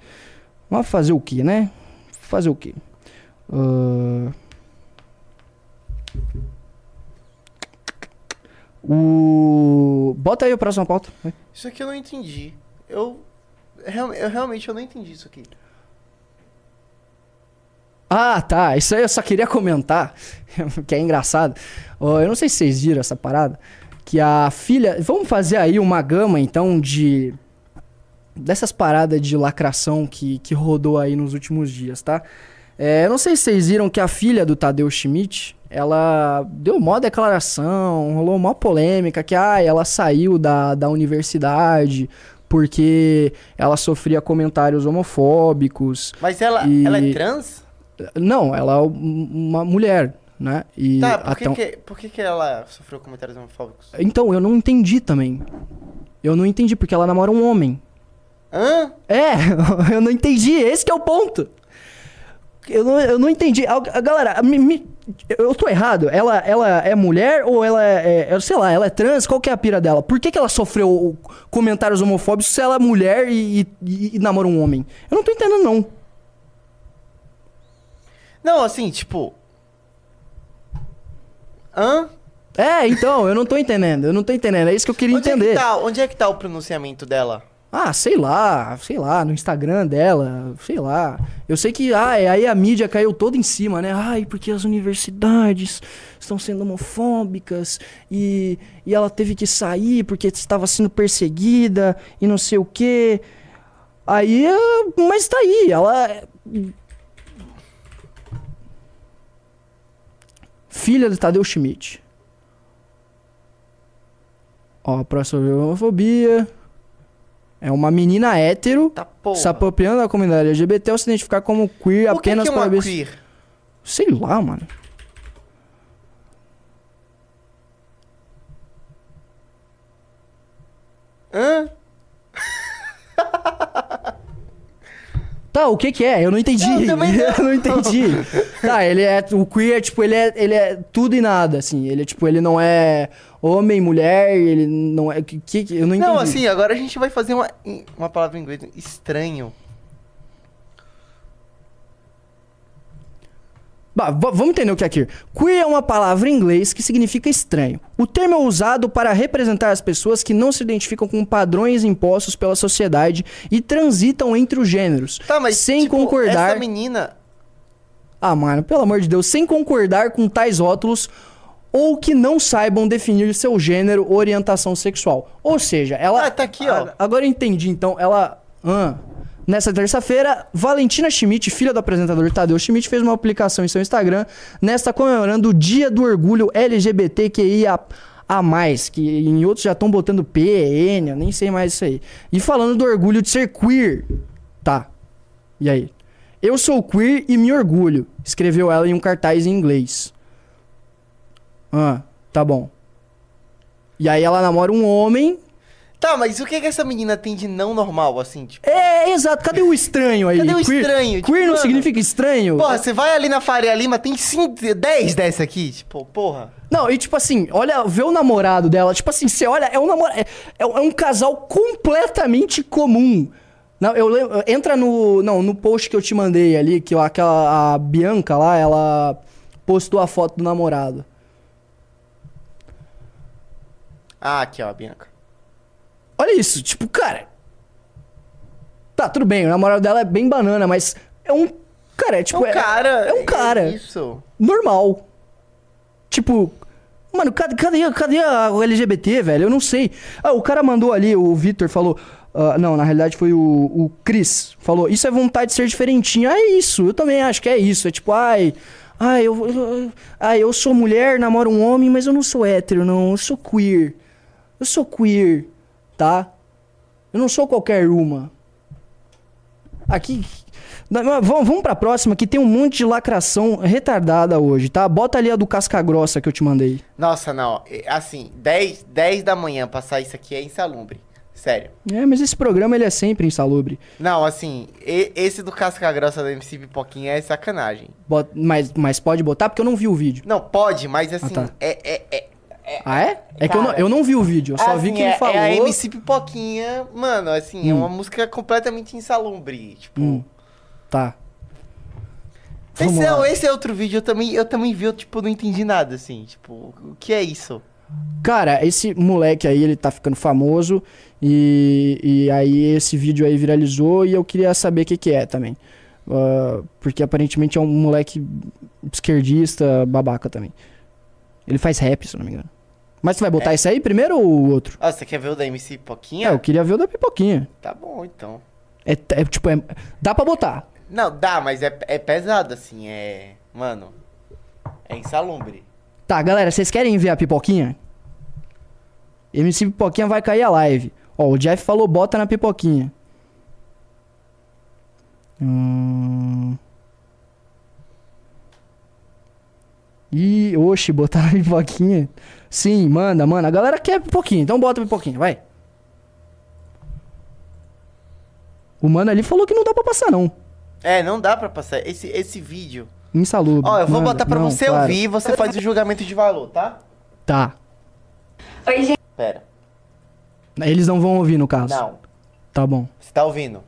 Mas fazer o que, né? Fazer o que? O. Bota aí a próxima pauta. vai. Isso aqui eu não entendi. Eu, real- eu realmente eu não entendi isso aqui. Ah, tá. Isso aí eu só queria comentar, que é engraçado. Eu não sei se vocês viram essa parada. Que a filha. Vamos fazer aí uma gama, então, de. Dessas paradas de lacração que, que rodou aí nos últimos dias, tá? É, eu não sei se vocês viram que a filha do Tadeu Schmidt, ela deu mó declaração, rolou mó polêmica, que ah, ela saiu da, da universidade porque ela sofria comentários homofóbicos. Mas ela, E- ela é trans? Não, ela é um- uma mulher, né? E Tá, por que, por que, que ela sofreu comentários homofóbicos? Então, eu não entendi também. Eu não entendi, porque ela namora um homem. Hã? É, eu não entendi, esse que é o ponto. Eu não, eu não entendi. Al- Galera, me- me- eu tô errado. Ela, ela é mulher ou ela é, é- Sei lá, ela é trans? Qual que é a pira dela? Por que, que ela sofreu comentários homofóbicos se ela é mulher e, e- e namora um homem? Eu não tô entendendo, não. Não, assim, tipo. Hã? É, então, eu não tô entendendo. Eu não tô entendendo. É isso que eu queria Onde é, entender. que tá, onde é que tá o pronunciamento dela? Ah, sei lá, sei lá, no Instagram dela, sei lá. Eu sei que ah, aí a mídia caiu toda em cima, né? Ai, porque as universidades estão sendo homofóbicas e, e ela teve que sair porque estava sendo perseguida e não sei o quê. Aí, ah, mas tá aí, ela. Filha do Tadeu Schmidt. Ó, a próxima homofobia. É uma menina hétero Tá se apropriando da comunidade LGBT ao se identificar como queer O que, apenas que é uma para queer? Sei lá, mano. Hã? Tá, o que que é? Eu não entendi. Eu também não. Eu não entendi. tá, ele é. O queer, tipo, ele é, ele é tudo e nada, assim. Ele é, tipo, ele não é homem, mulher, ele não é. Que, que, eu não entendi. Não, assim, agora a gente vai fazer uma, uma palavra em inglês. Estranho. Bah, vamos entender o que é queer. Queer é uma palavra em inglês que significa estranho. O termo é usado para representar as pessoas que não se identificam com padrões impostos pela sociedade e transitam entre os gêneros. Tá, mas sem tipo, concordar. Essa menina. Ah, mano, pelo amor de Deus, sem concordar com tais rótulos ou que não saibam definir seu gênero ou orientação sexual. Ou seja, ela. Ah, tá aqui, ó. Agora eu entendi, então, ela. Ah. Nessa terça-feira, Valentina Schmidt, filha do apresentador Tadeu Schmidt, fez uma publicação em seu Instagram, nesta comemorando o Dia do Orgulho LGBTQIA a mais, que em outros já estão botando P, N, eu nem sei mais isso aí. E falando do orgulho de ser queer. Tá. E aí? Eu sou queer e me orgulho, escreveu ela em um cartaz em inglês. Ah, tá bom. E aí ela namora um homem. Tá, mas o que, que essa menina tem de não normal, assim? Tipo, É, exato. Cadê o estranho aí? Cadê o Queer- estranho? Tipo, Queer não mano, significa estranho? porra, você vai ali na Faria Lima, tem 10 dessa aqui. Tipo, porra. Não, e tipo assim, olha, vê o namorado dela. Tipo assim, você olha, é um namorado. É, é um casal completamente comum. Não, eu lembro. Entra no. Não, no post que eu te mandei ali, que aquela. A Bianca lá, ela postou a foto do namorado. Ah, aqui, ó, Bianca. Isso, tipo, cara. Tá, tudo bem, o namorado dela é bem banana, mas é um. Cara, é É tipo. um cara. É um cara. Isso. normal. Tipo, mano, cadê, cadê, cadê a- o LGBT, velho? Eu não sei. Ah, o cara mandou ali, o Vitor falou. ah, não, na realidade foi o, o Chris. Falou, isso é vontade de ser diferentinho. Ah, é isso, eu também acho que é isso. É tipo, ai. Ai, eu, eu, ai, eu sou mulher, namoro um homem, mas eu não sou hétero, não. Eu sou queer. Eu sou queer, tá? Eu não sou qualquer uma. Aqui. Vamos, vamos pra próxima, que tem um monte de lacração retardada hoje, tá? Bota ali a do Casca Grossa que eu te mandei. Nossa, não. é, Assim, 10, 10 da manhã passar isso aqui é insalubre. Sério. É, mas esse programa ele é sempre insalubre. Não, assim, e- esse do Casca Grossa da MC Pipoquinha é sacanagem. Bota- mas, mas pode botar porque eu não vi o vídeo. Não, pode, mas assim, tá. é, é, é, Ah, é? É que eu não, Cara, eu não vi o vídeo, eu só vi assim, que ele é, falou. É a MC Pipoquinha, mano, assim, é Hum. uma música completamente insalubre. Tipo, Hum. Tá. Esse, é, esse é outro vídeo, eu também, eu também vi, eu, tipo, não entendi nada, assim, tipo, o que é isso? Cara, esse moleque aí, ele tá ficando famoso e, e aí esse vídeo aí viralizou e eu queria saber o que que é também. Ah, porque aparentemente é um moleque esquerdista, babaca também. Ele faz rap, se eu não me engano. Mas você vai botar esse aí primeiro ou o outro? Ah, você quer ver o da MC Pipoquinha? É, eu queria ver o da pipoquinha. Tá bom, então. É, é, tipo, é, dá pra botar. Não, dá, mas é, é pesado, assim, é... Mano, é insalubre. Tá, galera, vocês querem ver a pipoquinha? MC Pipoquinha vai cair a live. Ó, o Jeff falou bota na pipoquinha. Hum... Ih, oxe, botar na pipoquinha. Sim, manda, manda. A galera quer pipoquinha, então bota pipoquinha, vai. O mano ali falou que não dá pra passar, não. É, não dá pra passar. Esse, esse vídeo. Insalubre. Ó, eu vou Manda. botar pra Não, você claro. ouvir e você faz o julgamento de valor, tá? Tá. Oi, gente. Pera. Eles não vão ouvir, no caso. Não. Tá bom. Você tá ouvindo?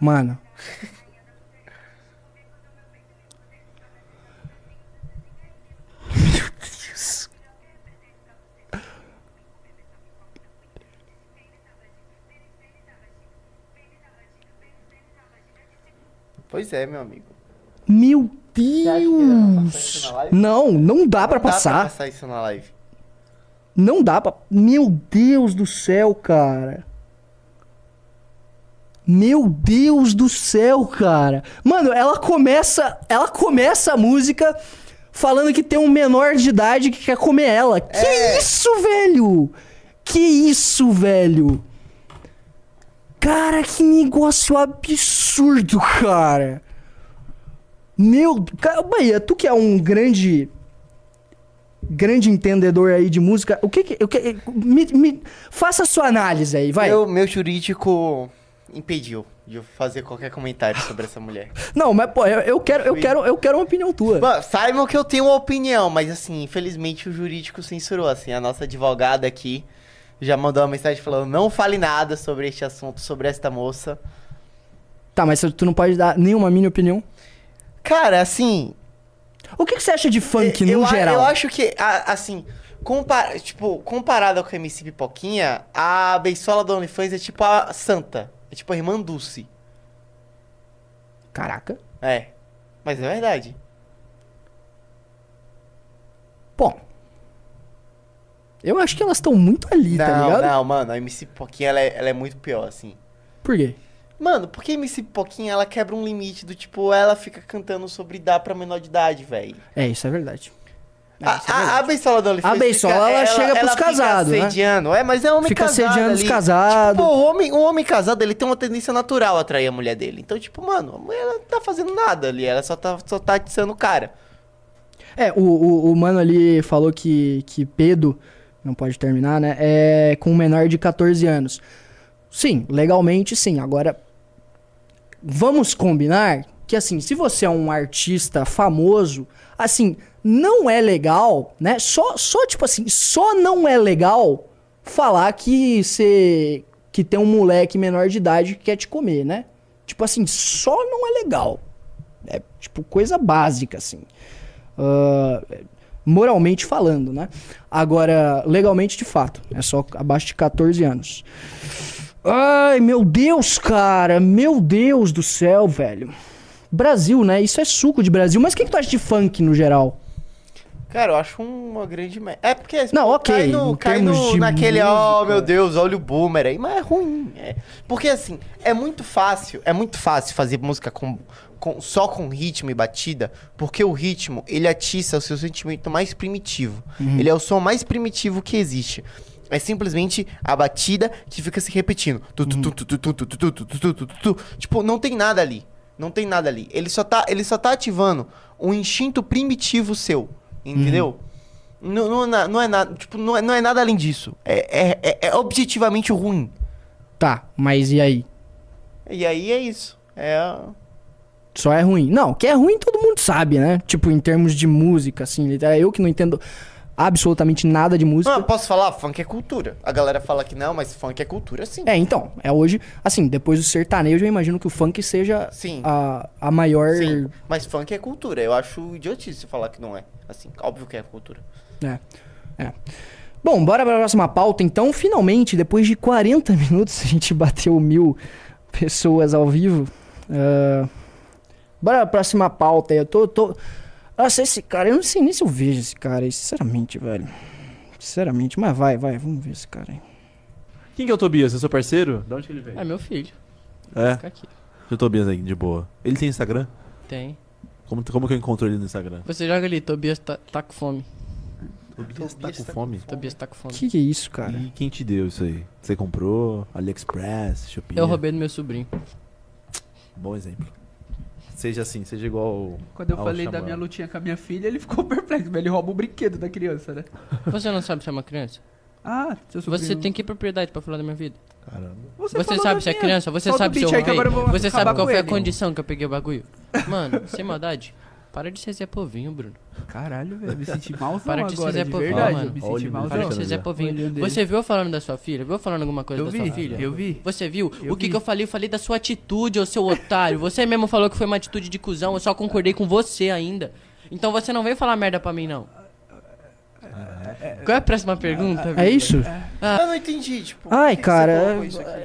Mano, Pois é, meu amigo. Meu que passar Deus. Não, não dá pra Não dá passar. pra passar isso na live. Não dá pra. Meu Deus do céu, cara. Meu Deus do céu, cara. Mano, ela começa. Ela começa a música falando que tem um menor de idade que quer comer ela. Que É. isso, velho? Que isso, velho? Cara, que negócio absurdo, cara. Meu. Cara, Bahia, tu que é um grande grande entendedor aí de música. O que que. O que me, me- faça a sua análise aí, vai. Meu, meu jurídico impediu de eu fazer qualquer comentário sobre essa mulher. Não, mas pô, eu, eu quero, eu quero, eu quero uma opinião tua. Mano, saibam que eu tenho uma opinião, mas assim, infelizmente o jurídico censurou. Assim, a nossa advogada aqui já mandou uma mensagem falando: não fale nada sobre este assunto, sobre esta moça. Tá, mas tu não pode dar nenhuma mini opinião. Cara, assim. O que, que você acha de funk eu, no a- geral? eu acho que, a- assim, compa tipo, comparado com a MC Pipoquinha, a Beisola do OnlyFans é tipo a Santa. É tipo a irmã Dulce. Caraca. É. Mas é verdade. Bom. Eu acho que elas estão muito ali, tá não, ligado? não, mano, a MC Pipoquinha ela é, ela é muito pior, assim. Por quê? Mano, porque a MC Pipoquinha ela quebra um limite do tipo, ela fica cantando sobre dar pra menor de idade, velho. É, isso é verdade. É, A, é a, a. Beisola OnlyFans A Beisola, fica- ela chega pros fica casados, né? É, mas é homem Fica casado assediando os casados. Tipo, o homem, o homem casado, ele tem uma tendência natural a atrair a mulher dele. Então, tipo, mano, a mulher não tá fazendo nada ali. Ela só tá, só tá atiçando o cara. É, o, o, o mano ali falou que, que Pedro, não pode terminar, né? É com um menor de 14 anos. Sim, legalmente sim. Agora, vamos combinar que, assim, se você é um artista famoso, assim, não é legal, né? Só, só tipo assim, só não é legal falar que você. que tem um moleque menor de idade que quer te comer, né? Tipo assim, só não é legal. É, tipo, coisa básica, assim. Ah, moralmente falando, né? Agora, legalmente, de fato, é só abaixo de 14 anos. Ai, meu Deus, cara, meu Deus do céu, velho. Brasil, né? Isso é suco de Brasil. Mas o que, que tu acha de funk no geral? Cara, eu acho uma grande merda. É porque Não, ok, cai, no, cai no, naquele, oh música. meu Deus, olha o boomer aí, mas é ruim. é. Porque assim, é muito fácil, é muito fácil fazer música com, com, só com ritmo e batida, porque o ritmo, ele atiça o seu sentimento mais primitivo. Uhum. Ele é o som mais primitivo que existe. É simplesmente a batida que fica se repetindo. Tipo, não tem nada ali. Não tem nada ali. Ele só tá, ele só tá ativando um instinto primitivo seu. Entendeu? Uhum. Não, não, é não, é nada. Tipo, não é, não é nada além disso. É, é, é, é, objetivamente ruim. Tá, mas e aí? E aí é isso. É a- Só é ruim. Não, que é ruim todo mundo sabe, né? Tipo, em termos de música, assim. Eu que não entendo absolutamente nada de música. Não, posso falar? Funk é cultura. A galera fala que não, mas funk é cultura sim. É, então, é hoje, assim, depois do sertanejo, eu imagino que o funk seja Sim. a, a maior. Sim, mas funk é cultura. Eu acho idiotice falar que não é. Assim, óbvio que é cultura. É, é. Bom, bora pra próxima pauta, então. Finalmente, depois de 40 minutos, a gente bateu mil pessoas ao vivo. Ah, bora pra próxima pauta aí. Eu tô, tô. Nossa, esse cara, eu não sei nem se eu vejo esse cara aí, sinceramente, velho. Sinceramente, mas vai, vai, vamos ver esse cara aí. Quem que é o Tobias? É seu parceiro? De onde que ele veio? É meu filho. É, Fica aqui. o Tobias aí, de boa. Ele tem Instagram? Tem. Como, como que eu encontro ele no Instagram? Você joga ali, Tobias tá, tá com fome. Tobias tá com tá fome? Tobias tá com fome. Que que é isso, cara? E quem te deu isso aí? Você comprou? AliExpress? Shopee? Eu roubei do meu sobrinho. Bom exemplo. Seja assim, seja igual Quando eu ao falei da minha lutinha com a minha filha, ele ficou perplexo. mas Ele rouba o brinquedo da criança, né? Você não sabe se é uma criança? Ah, seu sobrinho. Você tem que propriedade pra falar da minha vida? Caramba. Você, falou sabe se é criança? Você Solta sabe o se eu roubei? Você sabe qual foi a ele. condição que eu peguei o bagulho? Mano, sem maldade. Para de ser Zé Povinho, Bruno. Caralho, velho. Me senti malzão Para de ser Zé Povinho, verdade. mano. Me senti malzão. Para de ser Zé. Povinho. Você viu eu falando da sua filha? Viu eu falando alguma coisa Eu da vi, sua filha? eu vi. Você viu? Eu o que, vi. que eu falei? Eu falei da sua atitude, ô seu otário. Você mesmo falou que foi uma atitude de cuzão, eu só concordei com você ainda. Então você não veio falar merda pra mim, não. Qual é a próxima pergunta? É isso? Eu não entendi, tipo. Ai, cara,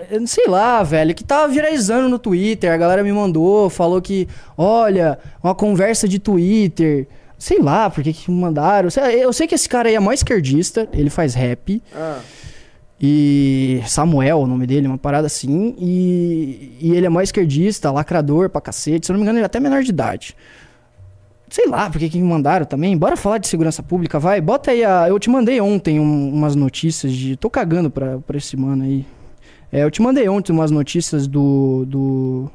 eu não sei lá, velho, que tava viralizando no Twitter, a galera me mandou, falou que, olha, uma conversa de Twitter, sei lá, por que que me mandaram. Eu sei que esse cara aí é mó esquerdista, ele faz rap, Ah, e Samuel, o nome dele, uma parada assim, e, e ele é mó esquerdista, lacrador pra cacete, se eu não me engano ele é até menor de idade. Sei lá, por que mandaram também. Bora falar de segurança pública, vai. Bota aí a. Eu te mandei ontem um- umas notícias de. Tô cagando pra, pra esse mano aí. É, eu te mandei ontem umas notícias do. do...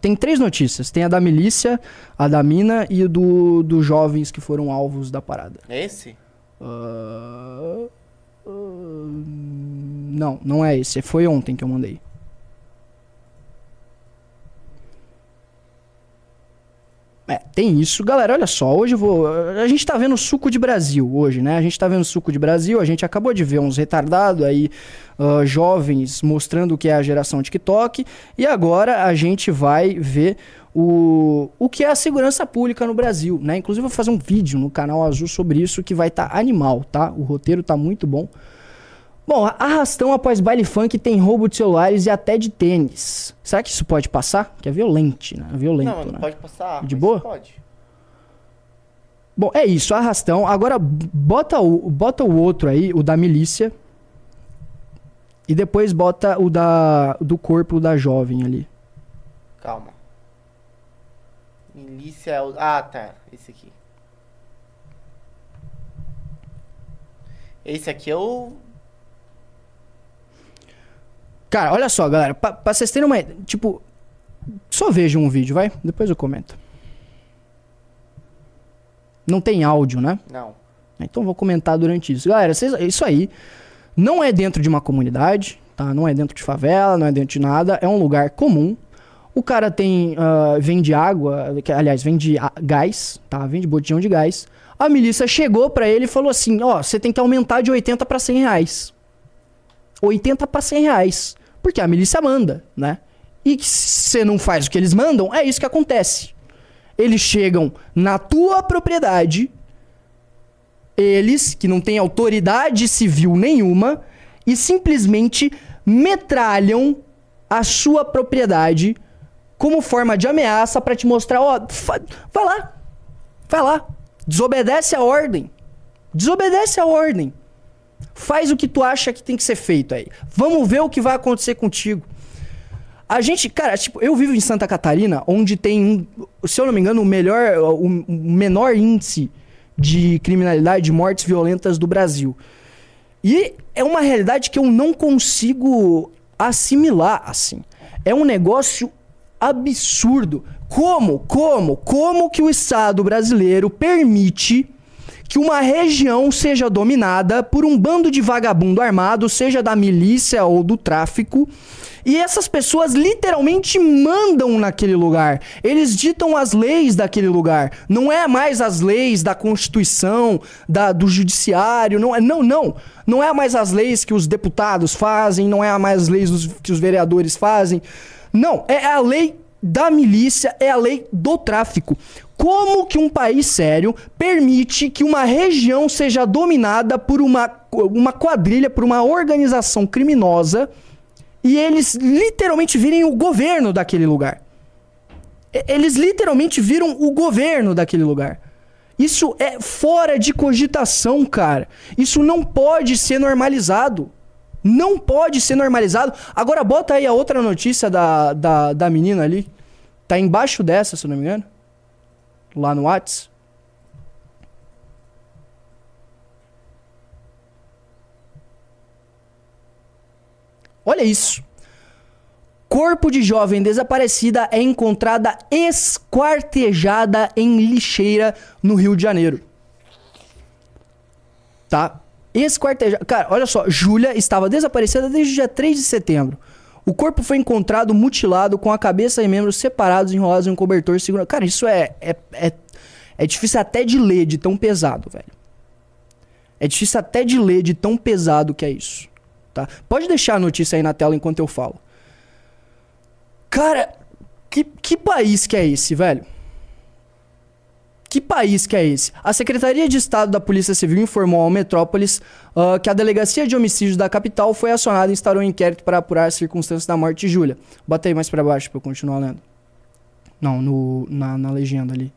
Tem três notícias. Tem a da milícia, a da mina e do, dos jovens que foram alvos da parada. é esse? Ah, ah, não, não é esse. Foi ontem que eu mandei. É, tem isso. Galera, olha só, hoje eu vou. A gente tá vendo suco de Brasil hoje, né? A gente tá vendo suco de Brasil, a gente acabou de ver uns retardados aí, ah, jovens, mostrando o que é a geração TikTok. E agora a gente vai ver o, o que é a segurança pública no Brasil, né? Inclusive eu vou fazer um vídeo no canal Azul sobre isso que vai estar animal, tá? O roteiro tá muito bom. Bom, arrastão após baile funk tem roubo de celulares e até de tênis. Será que isso pode passar? Que é violente, né? Violento, não, não né? pode passar. De boa? Pode. Bom, é isso, arrastão. Agora bota o, bota o outro aí, o da milícia. E depois bota o da do corpo da jovem ali. Calma. Milícia é o. Ah, tá. Esse aqui. Esse aqui é o. Cara, olha só, galera, pra, pra vocês terem uma. ideia, Tipo, só vejam um vídeo, vai? Depois eu comento. Não tem áudio, né? Não. Então vou comentar durante isso. Galera, vocês- isso aí não é dentro de uma comunidade, tá? Não é dentro de favela, não é dentro de nada. É um lugar comum. O cara tem. ah, vende água, que, aliás, vende a- gás, tá? Vende botijão de gás. A milícia chegou pra ele e falou assim: Ó, você tem que aumentar de 80 pra 100 reais. 80 pra 100 reais. Porque a milícia manda, né? E se você não faz o que eles mandam, é isso que acontece. Eles chegam na tua propriedade, eles, que não têm autoridade civil nenhuma, e simplesmente metralham a sua propriedade como forma de ameaça pra te mostrar, ó, vai lá, vai lá, desobedece a ordem, desobedece a ordem, faz o que tu acha que tem que ser feito aí, vamos ver o que vai acontecer contigo. A gente, cara, tipo, eu vivo em Santa Catarina, onde tem, um, se eu não me engano, o melhor, o menor índice de criminalidade, de mortes violentas do Brasil. E é uma realidade que eu não consigo assimilar, assim. É um negócio absurdo. Como, como, como que o Estado brasileiro permite que uma região seja dominada por um bando de vagabundo armado, seja da milícia ou do tráfico, e essas pessoas literalmente mandam naquele lugar. Eles ditam as leis daquele lugar. Não é mais as leis da Constituição, da, do Judiciário. Não, é, não, não. Não é mais as leis que os deputados fazem, não é mais as leis dos- que os vereadores fazem. Não, é a lei da milícia, é a lei do tráfico. Como que um país sério permite que uma região seja dominada por uma, uma quadrilha, por uma organização criminosa e eles literalmente virem o governo daquele lugar? Eles literalmente viram o governo daquele lugar. Isso é fora de cogitação, cara. Isso não pode ser normalizado. Não pode ser normalizado. Agora bota aí a outra notícia da, da, da menina ali. Tá embaixo dessa, se não me engano. Lá no Whats. Olha isso. Corpo de jovem desaparecida é encontrada esquartejada em lixeira no Rio de Janeiro. Tá? Esquartejada. Cara, olha só. Júlia estava desaparecida desde o dia 3 de setembro. O corpo foi encontrado mutilado com a cabeça e membros separados, enrolados em um cobertor segurando. Cara, isso é, é, é, é difícil até de ler, de tão pesado, velho. É difícil até de ler, de tão pesado que é isso. Tá? Pode deixar a notícia aí na tela enquanto eu falo. Cara, que, que país que é esse, velho? Que país que é esse? A Secretaria de Estado da Polícia Civil informou ao Metrópolis uh, que a Delegacia de Homicídios da capital foi acionada e instaurou um inquérito para apurar as circunstâncias da morte de Júlia. Bota aí mais para baixo para eu continuar lendo. Não, no, na, na legenda ali.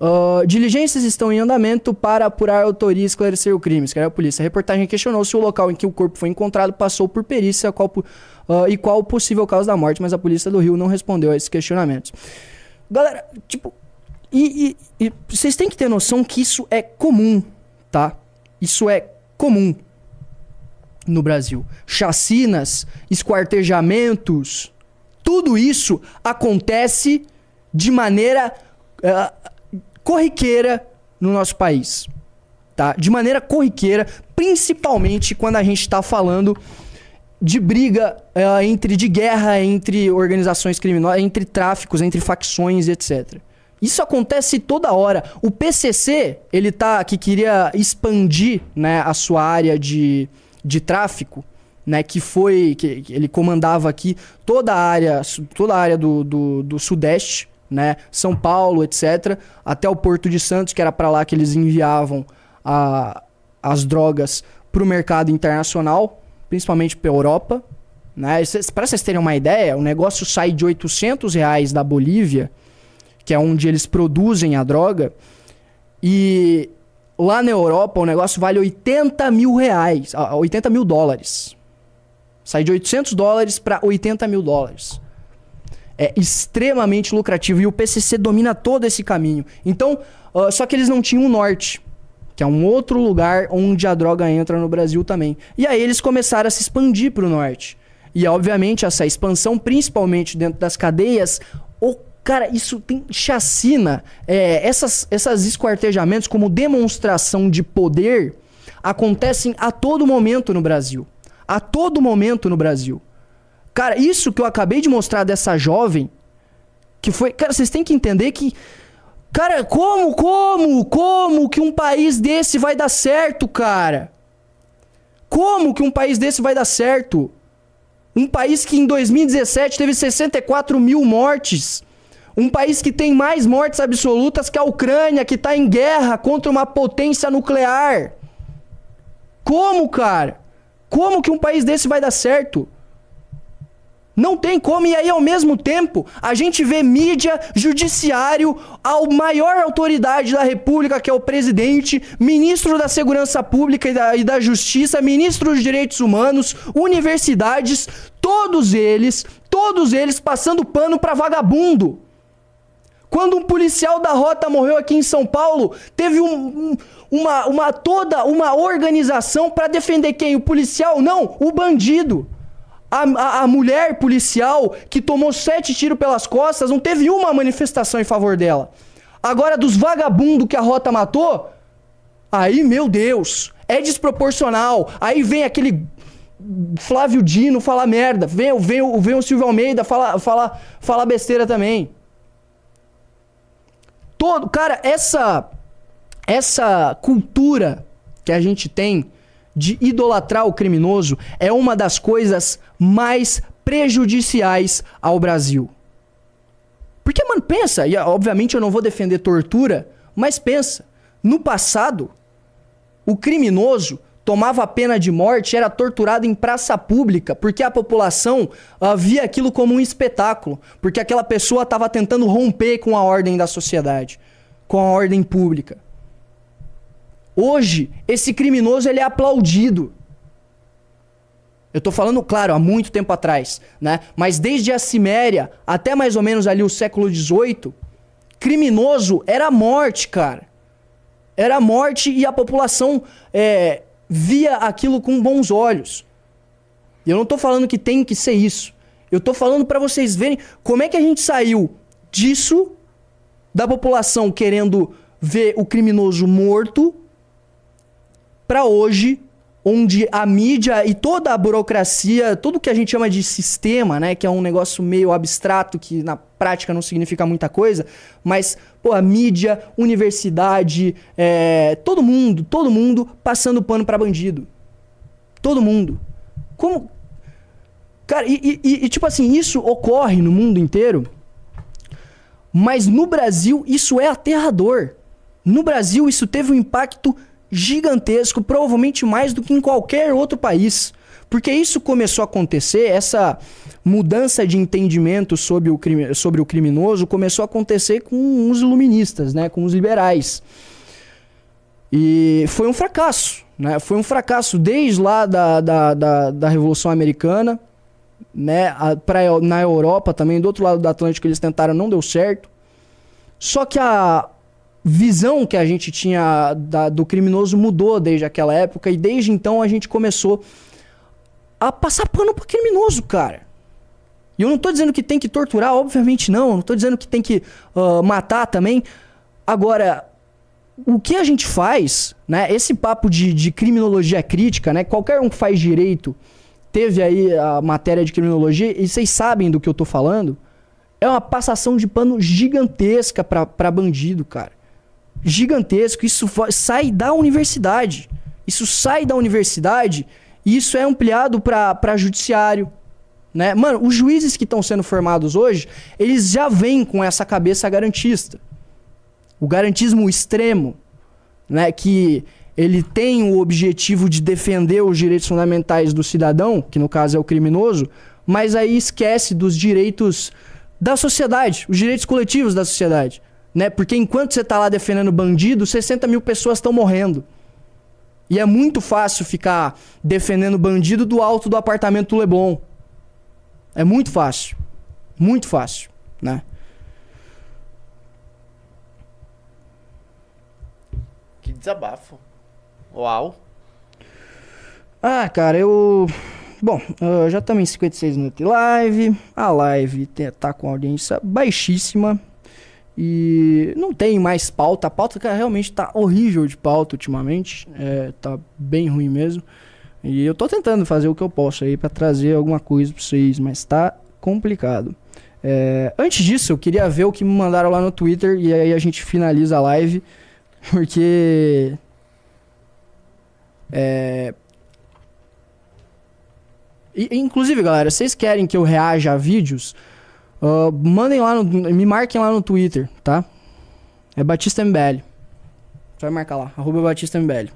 Uh, diligências estão em andamento para apurar a autoria e esclarecer o crime, escreveu a polícia. A reportagem questionou se o local em que o corpo foi encontrado passou por perícia qual, uh, e qual o possível causa da morte, mas a polícia do Rio não respondeu a esses questionamentos. Galera, tipo, e, e, e vocês têm que ter noção que isso é comum, tá? Isso é comum no Brasil. Chacinas, esquartejamentos, tudo isso acontece de maneira uh, corriqueira no nosso país. Tá? De maneira corriqueira, principalmente quando a gente está falando de briga uh, entre de guerra entre organizações criminosas, entre tráficos, entre facções, etc. Isso acontece toda hora. O PCC, ele tá que queria expandir, né, a sua área de, de tráfico, né, que foi que, que ele comandava aqui toda a área, toda a área do, do, do sudeste, né, São Paulo, etc, até o Porto de Santos, que era para lá que eles enviavam a, as drogas para o mercado internacional, principalmente para Europa, né? Para vocês terem uma ideia, o negócio sai de 800 reais da Bolívia que é onde eles produzem a droga. E lá na Europa o negócio vale 80 mil reais, 80 mil dólares. Sai de 800 dólares para 80 mil dólares. É extremamente lucrativo e o PCC domina todo esse caminho. Então, uh, só que eles não tinham o norte, que é um outro lugar onde a droga entra no Brasil também. E aí eles começaram a se expandir para o norte. E obviamente essa expansão, principalmente dentro das cadeias, Cara, isso tem chacina. É, essas, essas esquartejamentos como demonstração de poder acontecem a todo momento no Brasil. A todo momento no Brasil. Cara, isso que eu acabei de mostrar dessa jovem, que foi. Cara, vocês têm que entender que. Cara, como, como, como que um país desse vai dar certo, cara? Como que um país desse vai dar certo? Um país que em 2017 teve 64 mil mortes. Um país que tem mais mortes absolutas que a Ucrânia, que está em guerra contra uma potência nuclear. Como, cara? Como que um país desse vai dar certo? Não tem como, e aí ao mesmo tempo a gente vê mídia, judiciário, a maior autoridade da república, que é o presidente, ministro da segurança pública e da, e da justiça, ministro dos direitos humanos, universidades, todos eles, todos eles passando pano para vagabundo. Quando um policial da rota morreu aqui em São Paulo, teve um, um, uma, uma toda uma organização para defender quem? O policial? Não, o bandido. A, a, a, mulher policial que tomou sete tiros pelas costas, não teve uma manifestação em favor dela. Agora, dos vagabundos que a rota matou, aí, meu Deus, é desproporcional. Aí vem aquele Flávio Dino falar merda, vem, vem, vem o Silvio Almeida falar fala, fala besteira também. Todo, cara, essa essa cultura que a gente tem de idolatrar o criminoso é uma das coisas mais prejudiciais ao Brasil. Porque, mano, pensa, e obviamente eu não vou defender tortura, mas pensa, no passado, o criminoso tomava a pena de morte, era torturado em praça pública, porque a população uh, via aquilo como um espetáculo, porque aquela pessoa estava tentando romper com a ordem da sociedade, com a ordem pública. Hoje, esse criminoso ele é aplaudido. Eu estou falando, claro, há muito tempo atrás, né? Mas desde a Ciméria até mais ou menos ali o século XVIII, criminoso era morte, cara. Era morte e a população é, via aquilo com bons olhos. E eu não estou falando que tem que ser isso. Eu estou falando para vocês verem como é que a gente saiu disso, da população querendo ver o criminoso morto, para hoje, onde a mídia e toda a burocracia, tudo que a gente chama de sistema, né, que é um negócio meio abstrato que na prática não significa muita coisa, mas pô, a mídia, universidade, é, todo mundo, todo mundo passando pano pra bandido, todo mundo. Como, cara, e, e- e, tipo assim isso ocorre no mundo inteiro, mas no Brasil isso é aterrador. No Brasil isso teve um impacto gigantesco, provavelmente mais do que em qualquer outro país. Porque isso começou a acontecer, essa mudança de entendimento sobre o, crime, sobre o criminoso começou a acontecer com os iluministas, né, com os liberais. E foi um fracasso, né? Foi um fracasso desde lá da, da, da, da Revolução Americana, né? A, pra, na Europa também, do outro lado do Atlântico eles tentaram, não deu certo. Só que a visão que a gente tinha da- do criminoso mudou desde aquela época e desde então a gente começou a passar pano pro criminoso, cara. E eu não tô dizendo que tem que torturar, obviamente não. Não tô dizendo que tem que ah, matar também. Agora, o que a gente faz, né? Esse papo de, de criminologia crítica, né? Qualquer um que faz direito teve aí a matéria de criminologia e vocês sabem do que eu tô falando. É uma passação de pano gigantesca pra bandido, cara. Gigantesco. Isso sai da universidade. Isso sai da universidade e isso é ampliado pra judiciário. Né? Mano, os juízes que estão sendo formados hoje, eles já vêm com essa cabeça garantista o garantismo extremo, né, que ele tem o objetivo de defender os direitos fundamentais do cidadão, que no caso é o criminoso, mas aí esquece dos direitos da sociedade, os direitos coletivos da sociedade, né? Porque enquanto você tá lá defendendo bandido, 60 mil pessoas estão morrendo. E é muito fácil ficar defendendo bandido do alto do apartamento do Leblon. É muito fácil. Muito fácil, né? Que desabafo. Uau. Ah, cara, eu. Bom, ah, já estamos em 56 minutos de live. A live tá com audiência baixíssima. E não tem mais pauta. A pauta, cara, realmente tá horrível de pauta ultimamente. É, tá bem ruim mesmo. E eu tô tentando fazer o que eu posso aí pra trazer alguma coisa pra vocês, mas tá complicado. É, antes disso, eu queria ver o que me mandaram lá no Twitter e aí a gente finaliza a live. Porque. É, e- inclusive, galera, vocês querem que eu reaja a vídeos? ah, mandem lá, no, me marquem lá no Twitter, tá? É Batista MBL. Vai marcar lá, arroba Batista MBL.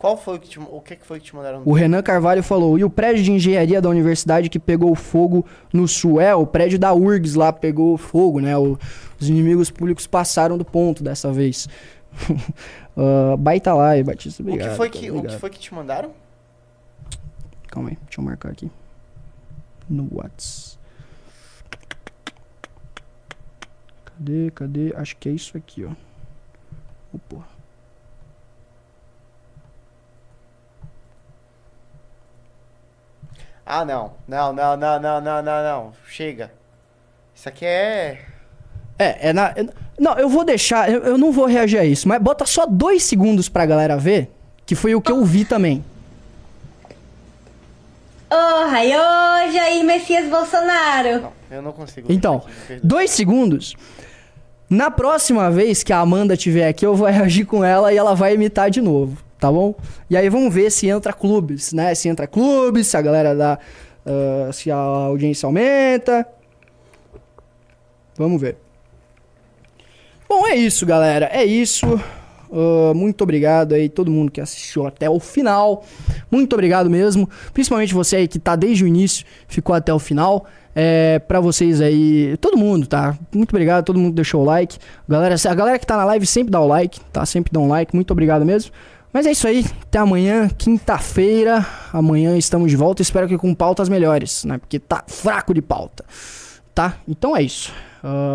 Qual foi o que te, o que foi que te mandaram? O Renan Carvalho falou, e o prédio de engenharia da universidade que pegou fogo no sul? É, o prédio da URGS lá pegou fogo, né? O- os inimigos públicos passaram do ponto dessa vez. Ah, baita live, Batista, o obrigado. que foi cara, que o que foi que te mandaram? Calma aí, deixa eu marcar aqui. No Whats. Cadê, cadê? Acho que é isso aqui, ó. Ô, porra. Ah, não. Não, não, não, não, não, não, não. Chega. Isso aqui é É, é na. não, eu vou deixar. Eu, eu não vou reagir a isso, mas bota só dois segundos pra galera ver. Que foi o que eu vi também. Ô, Raio, Jair Messias Bolsonaro. Não, eu não consigo. Então, dois segundos. Na próxima vez que a Amanda tiver aqui, eu vou reagir com ela e ela vai imitar de novo, tá bom? E aí vamos ver se entra clubes, né? Se entra clubes, se a galera dá. ah, se a audiência aumenta. Vamos ver. Bom, é isso, galera. É isso. Ah, muito obrigado aí, todo mundo que assistiu até o final. Muito obrigado mesmo. Principalmente você aí que tá desde o início, ficou até o final. É, pra vocês aí, todo mundo, tá? Muito obrigado, todo mundo que deixou o like. Galera, a galera que tá na live sempre dá o like, tá? Sempre dá um like. Muito obrigado mesmo. Mas é isso aí. Até amanhã, quinta-feira. Amanhã estamos de volta. Espero que com pautas melhores, né? Porque tá fraco de pauta. Tá? Então é isso. Ah,